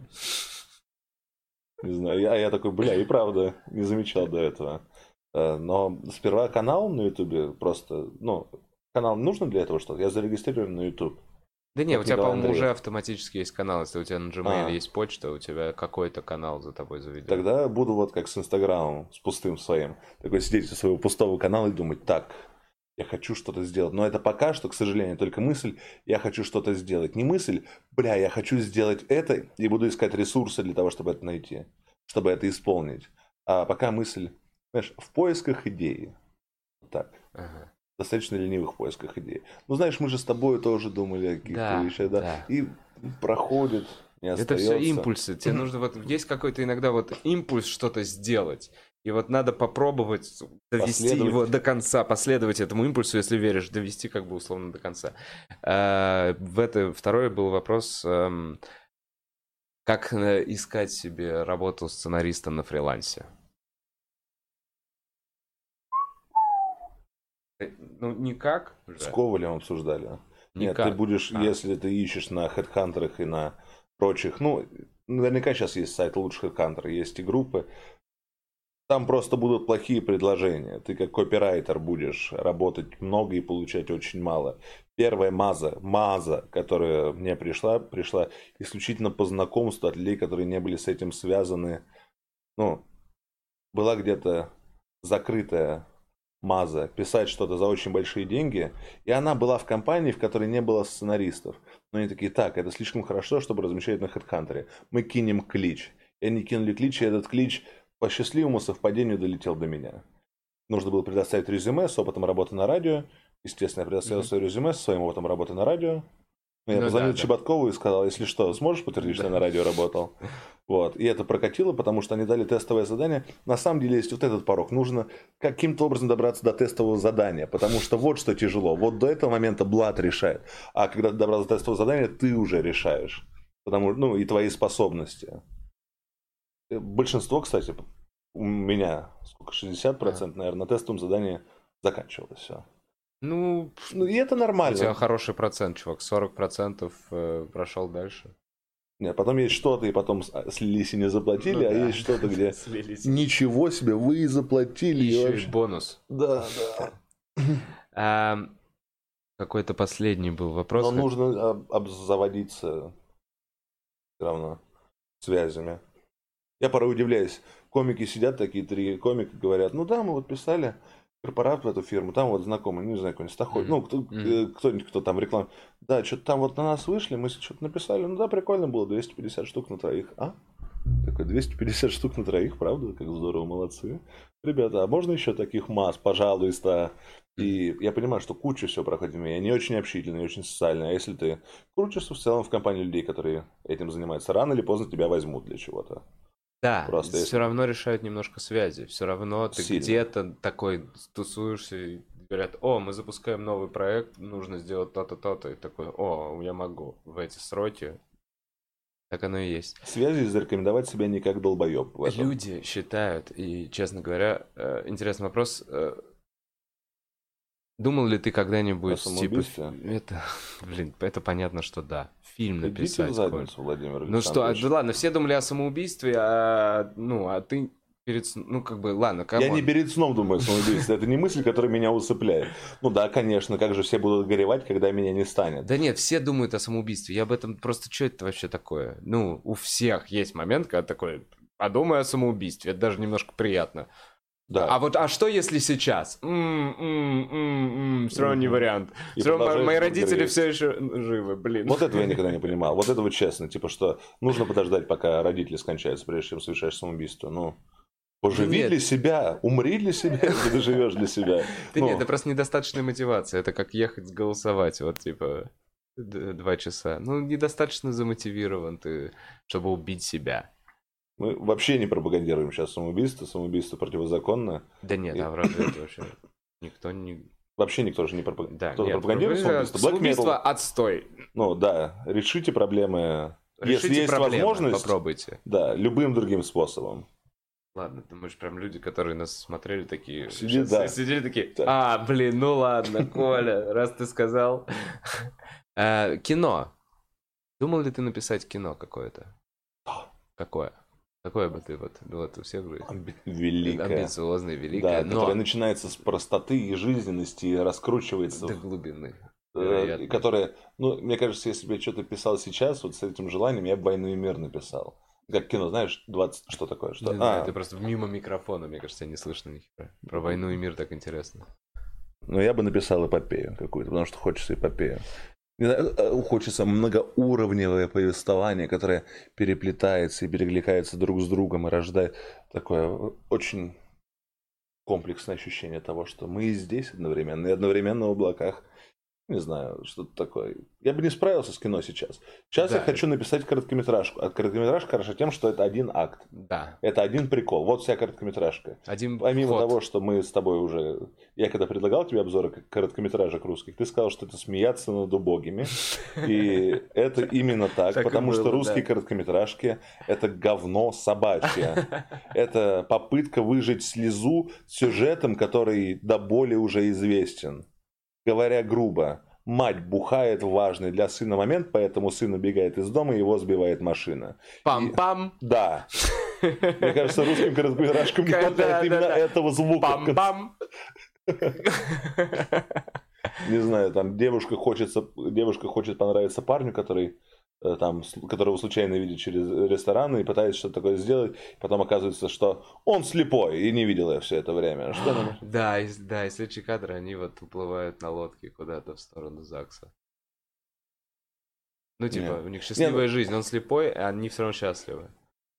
Speaker 2: Не знаю, я, я такой, бля, и правда, не замечал до этого. Э, но сперва канал на Ютубе просто, ну, канал нужно для этого что-то? Я зарегистрирован на Ютуб.
Speaker 1: Да не, у тебя, по-моему, уже автоматически есть канал. Если у тебя на Gmail а. есть почта, у тебя какой-то канал за тобой заведен.
Speaker 2: Тогда буду вот как с Инстаграмом, с пустым своим. Такой сидеть со своего пустого канала и думать, так, Я хочу что-то сделать. Но это пока что, к сожалению, только мысль, я хочу что-то сделать. Не мысль, бля, я хочу сделать это и буду искать ресурсы для того, чтобы это найти, чтобы это исполнить. А пока мысль, знаешь, в поисках идеи. Так. Ага. Достаточно ленивых поисках идеи. Ну, знаешь, мы же с тобой тоже думали о каких-то да, вещах, да? да. И проходит, не
Speaker 1: Это все импульсы. Тебе нужно вот есть какой-то иногда вот импульс что-то сделать. И вот надо попробовать довести его до конца, последовать этому импульсу, если веришь, довести как бы условно до конца. А, в это второй был вопрос, эм, как э, искать себе работу сценаристом на фрилансе. Э, ну, никак.
Speaker 2: С Ковалем обсуждали. Никак. Нет, ты будешь, а. если ты ищешь на HeadHunter и на прочих, ну, наверняка сейчас есть сайт лучших HeadHunter, есть и группы, там просто будут плохие предложения. Ты как копирайтер будешь работать много и получать очень мало. Первая маза, маза, которая мне пришла, пришла исключительно по знакомству от людей, которые не были с этим связаны. Ну, была где-то закрытая маза писать что-то за очень большие деньги, и она была в компании, в которой не было сценаристов. Но они такие, так, это слишком хорошо, чтобы размещать на HeadHunter. Мы кинем клич. И они кинули клич, и этот клич по счастливому совпадению долетел до меня. Нужно было предоставить резюме с опытом работы на радио. Естественно, я предоставил mm-hmm. свое резюме со своим опытом работы на радио. Я ну, позвонил да, Чеботкову да. и сказал, если что, сможешь подтвердить, что я на радио работал? Вот. И это прокатило, потому что они дали тестовое задание. На самом деле есть вот этот порог. Нужно каким-то образом добраться до тестового задания, потому что вот что тяжело. Вот до этого момента Блад решает. А когда ты добрался до тестового задания, ты уже решаешь. Потому, ну, и твои способности. Большинство, кстати, у меня, сколько, 60%, а. наверное, на тестовом задании заканчивалось все.
Speaker 1: Ну,
Speaker 2: ну, и это нормально.
Speaker 1: У тебя хороший процент, чувак, 40% э, прошел дальше.
Speaker 2: Нет, потом есть что-то, и потом слились и не заплатили, ну, а да. есть что-то, где слились. ничего себе, вы и заплатили.
Speaker 1: Еще и вообще... бонус.
Speaker 2: Да, да.
Speaker 1: А, какой-то последний был вопрос.
Speaker 2: Но нужно обзаводиться все равно связями. Я порой удивляюсь. Комики сидят, такие три комика, говорят, ну да, мы вот писали корпорат в эту фирму, там вот знакомый, не знаю, какой-нибудь Стахой, mm-hmm. ну, кто, mm-hmm. кто-нибудь, кто там реклам, да, что-то там вот на нас вышли, мы что-то написали, ну да, прикольно было, 250 штук на троих, а? Такой, 250 штук на троих, правда? Как здорово, молодцы. Ребята, а можно еще таких масс, пожалуйста? И я понимаю, что куча всего проходит Я не очень общительный, не очень социальный. А если ты крутишься в целом в компании людей, которые этим занимаются, рано или поздно тебя возьмут для чего-то.
Speaker 1: Да, Просто все если... равно решают немножко связи. Все равно ты Сильно. где-то такой тусуешься и говорят, о, мы запускаем новый проект, нужно сделать то-то, то-то. И такой, о, я могу в эти сроки. Так оно и есть.
Speaker 2: Связи зарекомендовать себя не как долбоеб.
Speaker 1: Люди считают, и, честно говоря, э, интересный вопрос, э, Думал ли ты когда-нибудь, типа, это, блин, это понятно, что да, фильм Идите написать. в
Speaker 2: задницу, Владимир
Speaker 1: Ну что, а, ладно, все думали о самоубийстве, а, ну, а ты перед ну, как бы, ладно,
Speaker 2: Я не перед сном думаю о самоубийстве, это не мысль, которая меня усыпляет. Ну да, конечно, как же все будут горевать, когда меня не станет.
Speaker 1: Да нет, все думают о самоубийстве, я об этом просто, что это вообще такое? Ну, у всех есть момент, когда такой, подумай о самоубийстве, это даже немножко приятно. Да. А вот, а что если сейчас? М-м-м-м-м, все равно не вариант. И все равно мои родители все еще живы, блин.
Speaker 2: Вот этого я никогда не понимал. Вот это вот честно, типа, что нужно подождать, пока родители скончаются, прежде чем совершаешь самоубийство. Ну, Поживи нет. для себя, умри для себя, если ты живешь для себя.
Speaker 1: Да ну. нет, это просто недостаточная мотивация. Это как ехать голосовать, вот типа два часа. Ну, недостаточно замотивирован ты, чтобы убить себя.
Speaker 2: Мы вообще не пропагандируем сейчас самоубийство, самоубийство противозаконно.
Speaker 1: Да нет, и... а разве это вообще никто не...
Speaker 2: Вообще никто же не пропаг...
Speaker 1: да, Кто нет,
Speaker 2: пропагандирует самоубийство.
Speaker 1: Black самоубийство metal... отстой.
Speaker 2: Ну да, решите проблемы. Решите Если есть проблемы, возможность,
Speaker 1: попробуйте.
Speaker 2: Да, любым другим способом.
Speaker 1: Ладно, думаешь, прям люди, которые нас смотрели, такие...
Speaker 2: Сиди, да.
Speaker 1: Сидели такие, а, блин, ну ладно, Коля, раз ты сказал. А, кино. Думал ли ты написать кино какое-то? Какое? Какое бы ты вот, ну вот у всех
Speaker 2: Амби... великое.
Speaker 1: амбициозное, великое,
Speaker 2: да, но... которое начинается с простоты и жизненности и раскручивается
Speaker 1: до глубины.
Speaker 2: Э, которая, ну, мне кажется, если бы я что-то писал сейчас, вот с этим желанием, я бы «Войну и мир» написал. Как кино, знаешь, 20... Что такое? Что?
Speaker 1: Не а. знаю, ты просто мимо микрофона, мне кажется, не слышно ни хера. Про «Войну и мир» так интересно.
Speaker 2: Но я бы написал эпопею какую-то, потому что хочется эпопею. Э, хочется многоуровневое повествование, которое переплетается и перекликается друг с другом и рождает такое очень комплексное ощущение того, что мы здесь одновременно, и одновременно в облаках, не знаю, что-то такое. Я бы не справился с кино сейчас. Сейчас да. я хочу написать короткометражку. А короткометражка хороша тем, что это один акт.
Speaker 1: Да.
Speaker 2: Это один прикол. Вот вся короткометражка.
Speaker 1: Один
Speaker 2: Помимо
Speaker 1: ход.
Speaker 2: того, что мы с тобой уже... Я когда предлагал тебе обзоры короткометражек русских, ты сказал, что это смеяться над убогими. И это именно так, потому что русские короткометражки – это говно собачье. Это попытка выжить слезу сюжетом, который до боли уже известен говоря грубо, мать бухает в важный для сына момент, поэтому сын убегает из дома и его сбивает машина.
Speaker 1: Пам-пам.
Speaker 2: И... Да. Мне кажется, русским короткометражкам не хватает именно этого звука.
Speaker 1: Пам-пам.
Speaker 2: Не знаю, там девушка хочется, девушка хочет понравиться парню, который там, которого случайно видит через рестораны и пытается что-то такое сделать, потом оказывается, что он слепой и не видел я все это время. Что
Speaker 1: да, и, да, и следующий кадр, они вот уплывают на лодке куда-то в сторону ЗАГСа. Ну, типа, Нет. у них счастливая Нет. Ну жизнь, он слепой, а они все равно счастливы.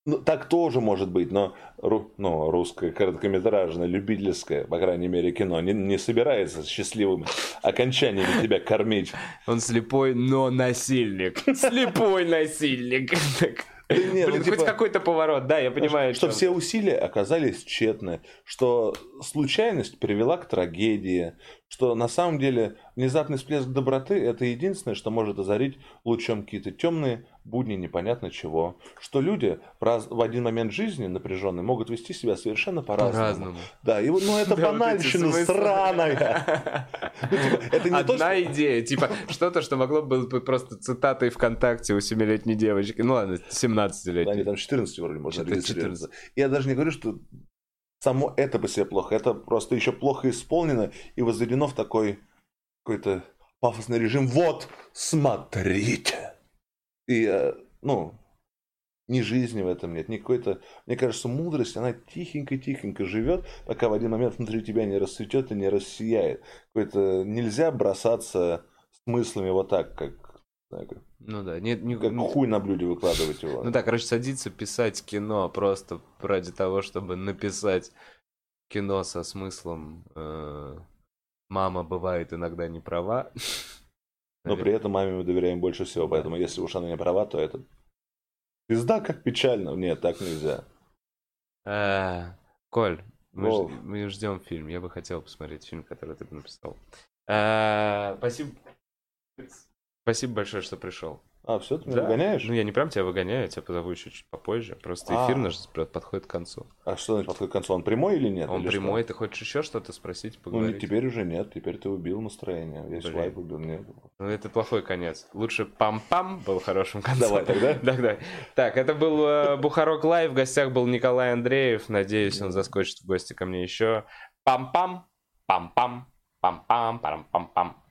Speaker 2: Ну, так тоже может быть, но ну, русское короткометражное, любительское, по крайней мере, кино не, не собирается с счастливым окончанием тебя кормить.
Speaker 1: Он слепой, но насильник. Слепой насильник. Нет, Блин, ну, типа, хоть какой-то поворот, да, я понимаю.
Speaker 2: Что, что все усилия оказались тщетны, что случайность привела к трагедии, что на самом деле внезапный всплеск доброты – это единственное, что может озарить лучом какие-то темные будни непонятно чего. Что люди в, раз, в один момент жизни напряженные могут вести себя совершенно по-разному. По-разному. Да, и, ну это банальщина сраная.
Speaker 1: Ну, типа, это не Одна идея, типа что-то, что могло бы просто цитатой ВКонтакте у 7-летней девочки. Ну ладно, 17-летней.
Speaker 2: Они там 14 вроде можно регистрироваться. Я даже не говорю, что само это по себе плохо. Это просто еще плохо исполнено и возведено в такой какой-то пафосный режим. Вот, смотрите. И, э, ну, ни жизни в этом нет, ни какой-то... Мне кажется, мудрость, она тихенько-тихенько живет, пока в один момент внутри тебя не расцветет и не рассияет. Какой-то... Нельзя бросаться смыслами вот так, как
Speaker 1: ну да, нет, не,
Speaker 2: как хуй на блюде выкладывать его.
Speaker 1: Ну да, короче, садиться писать кино просто ради того, чтобы написать кино со смыслом э, «мама бывает иногда не права».
Speaker 2: Но при этом маме мы доверяем больше всего, поэтому если уж она не права, то это пизда как печально. Нет, так нельзя.
Speaker 1: Э, Коль, мы, мы ждем фильм. Я бы хотел посмотреть фильм, который ты написал. Э, спасибо. Спасибо большое, что пришел.
Speaker 2: А, все, ты меня да. выгоняешь?
Speaker 1: Ну, я не прям тебя выгоняю, я тебя позову еще чуть попозже. Просто а. эфир наш подходит к концу.
Speaker 2: А что значит подходит к концу? Он прямой или нет?
Speaker 1: Он
Speaker 2: или
Speaker 1: прямой,
Speaker 2: что?
Speaker 1: ты хочешь еще что-то спросить, поговорить?
Speaker 2: Ну, теперь уже нет, теперь ты убил настроение. Блин. вайб убил, нет.
Speaker 1: Ну, это плохой конец. Лучше пам-пам был хорошим концом.
Speaker 2: Давай тогда.
Speaker 1: да, да. Так, это был э, Бухарок Лайв, в гостях был Николай Андреев. Надеюсь, он заскочит в гости ко мне еще. Пам-пам, пам-пам, пам-пам, пам-пам-пам.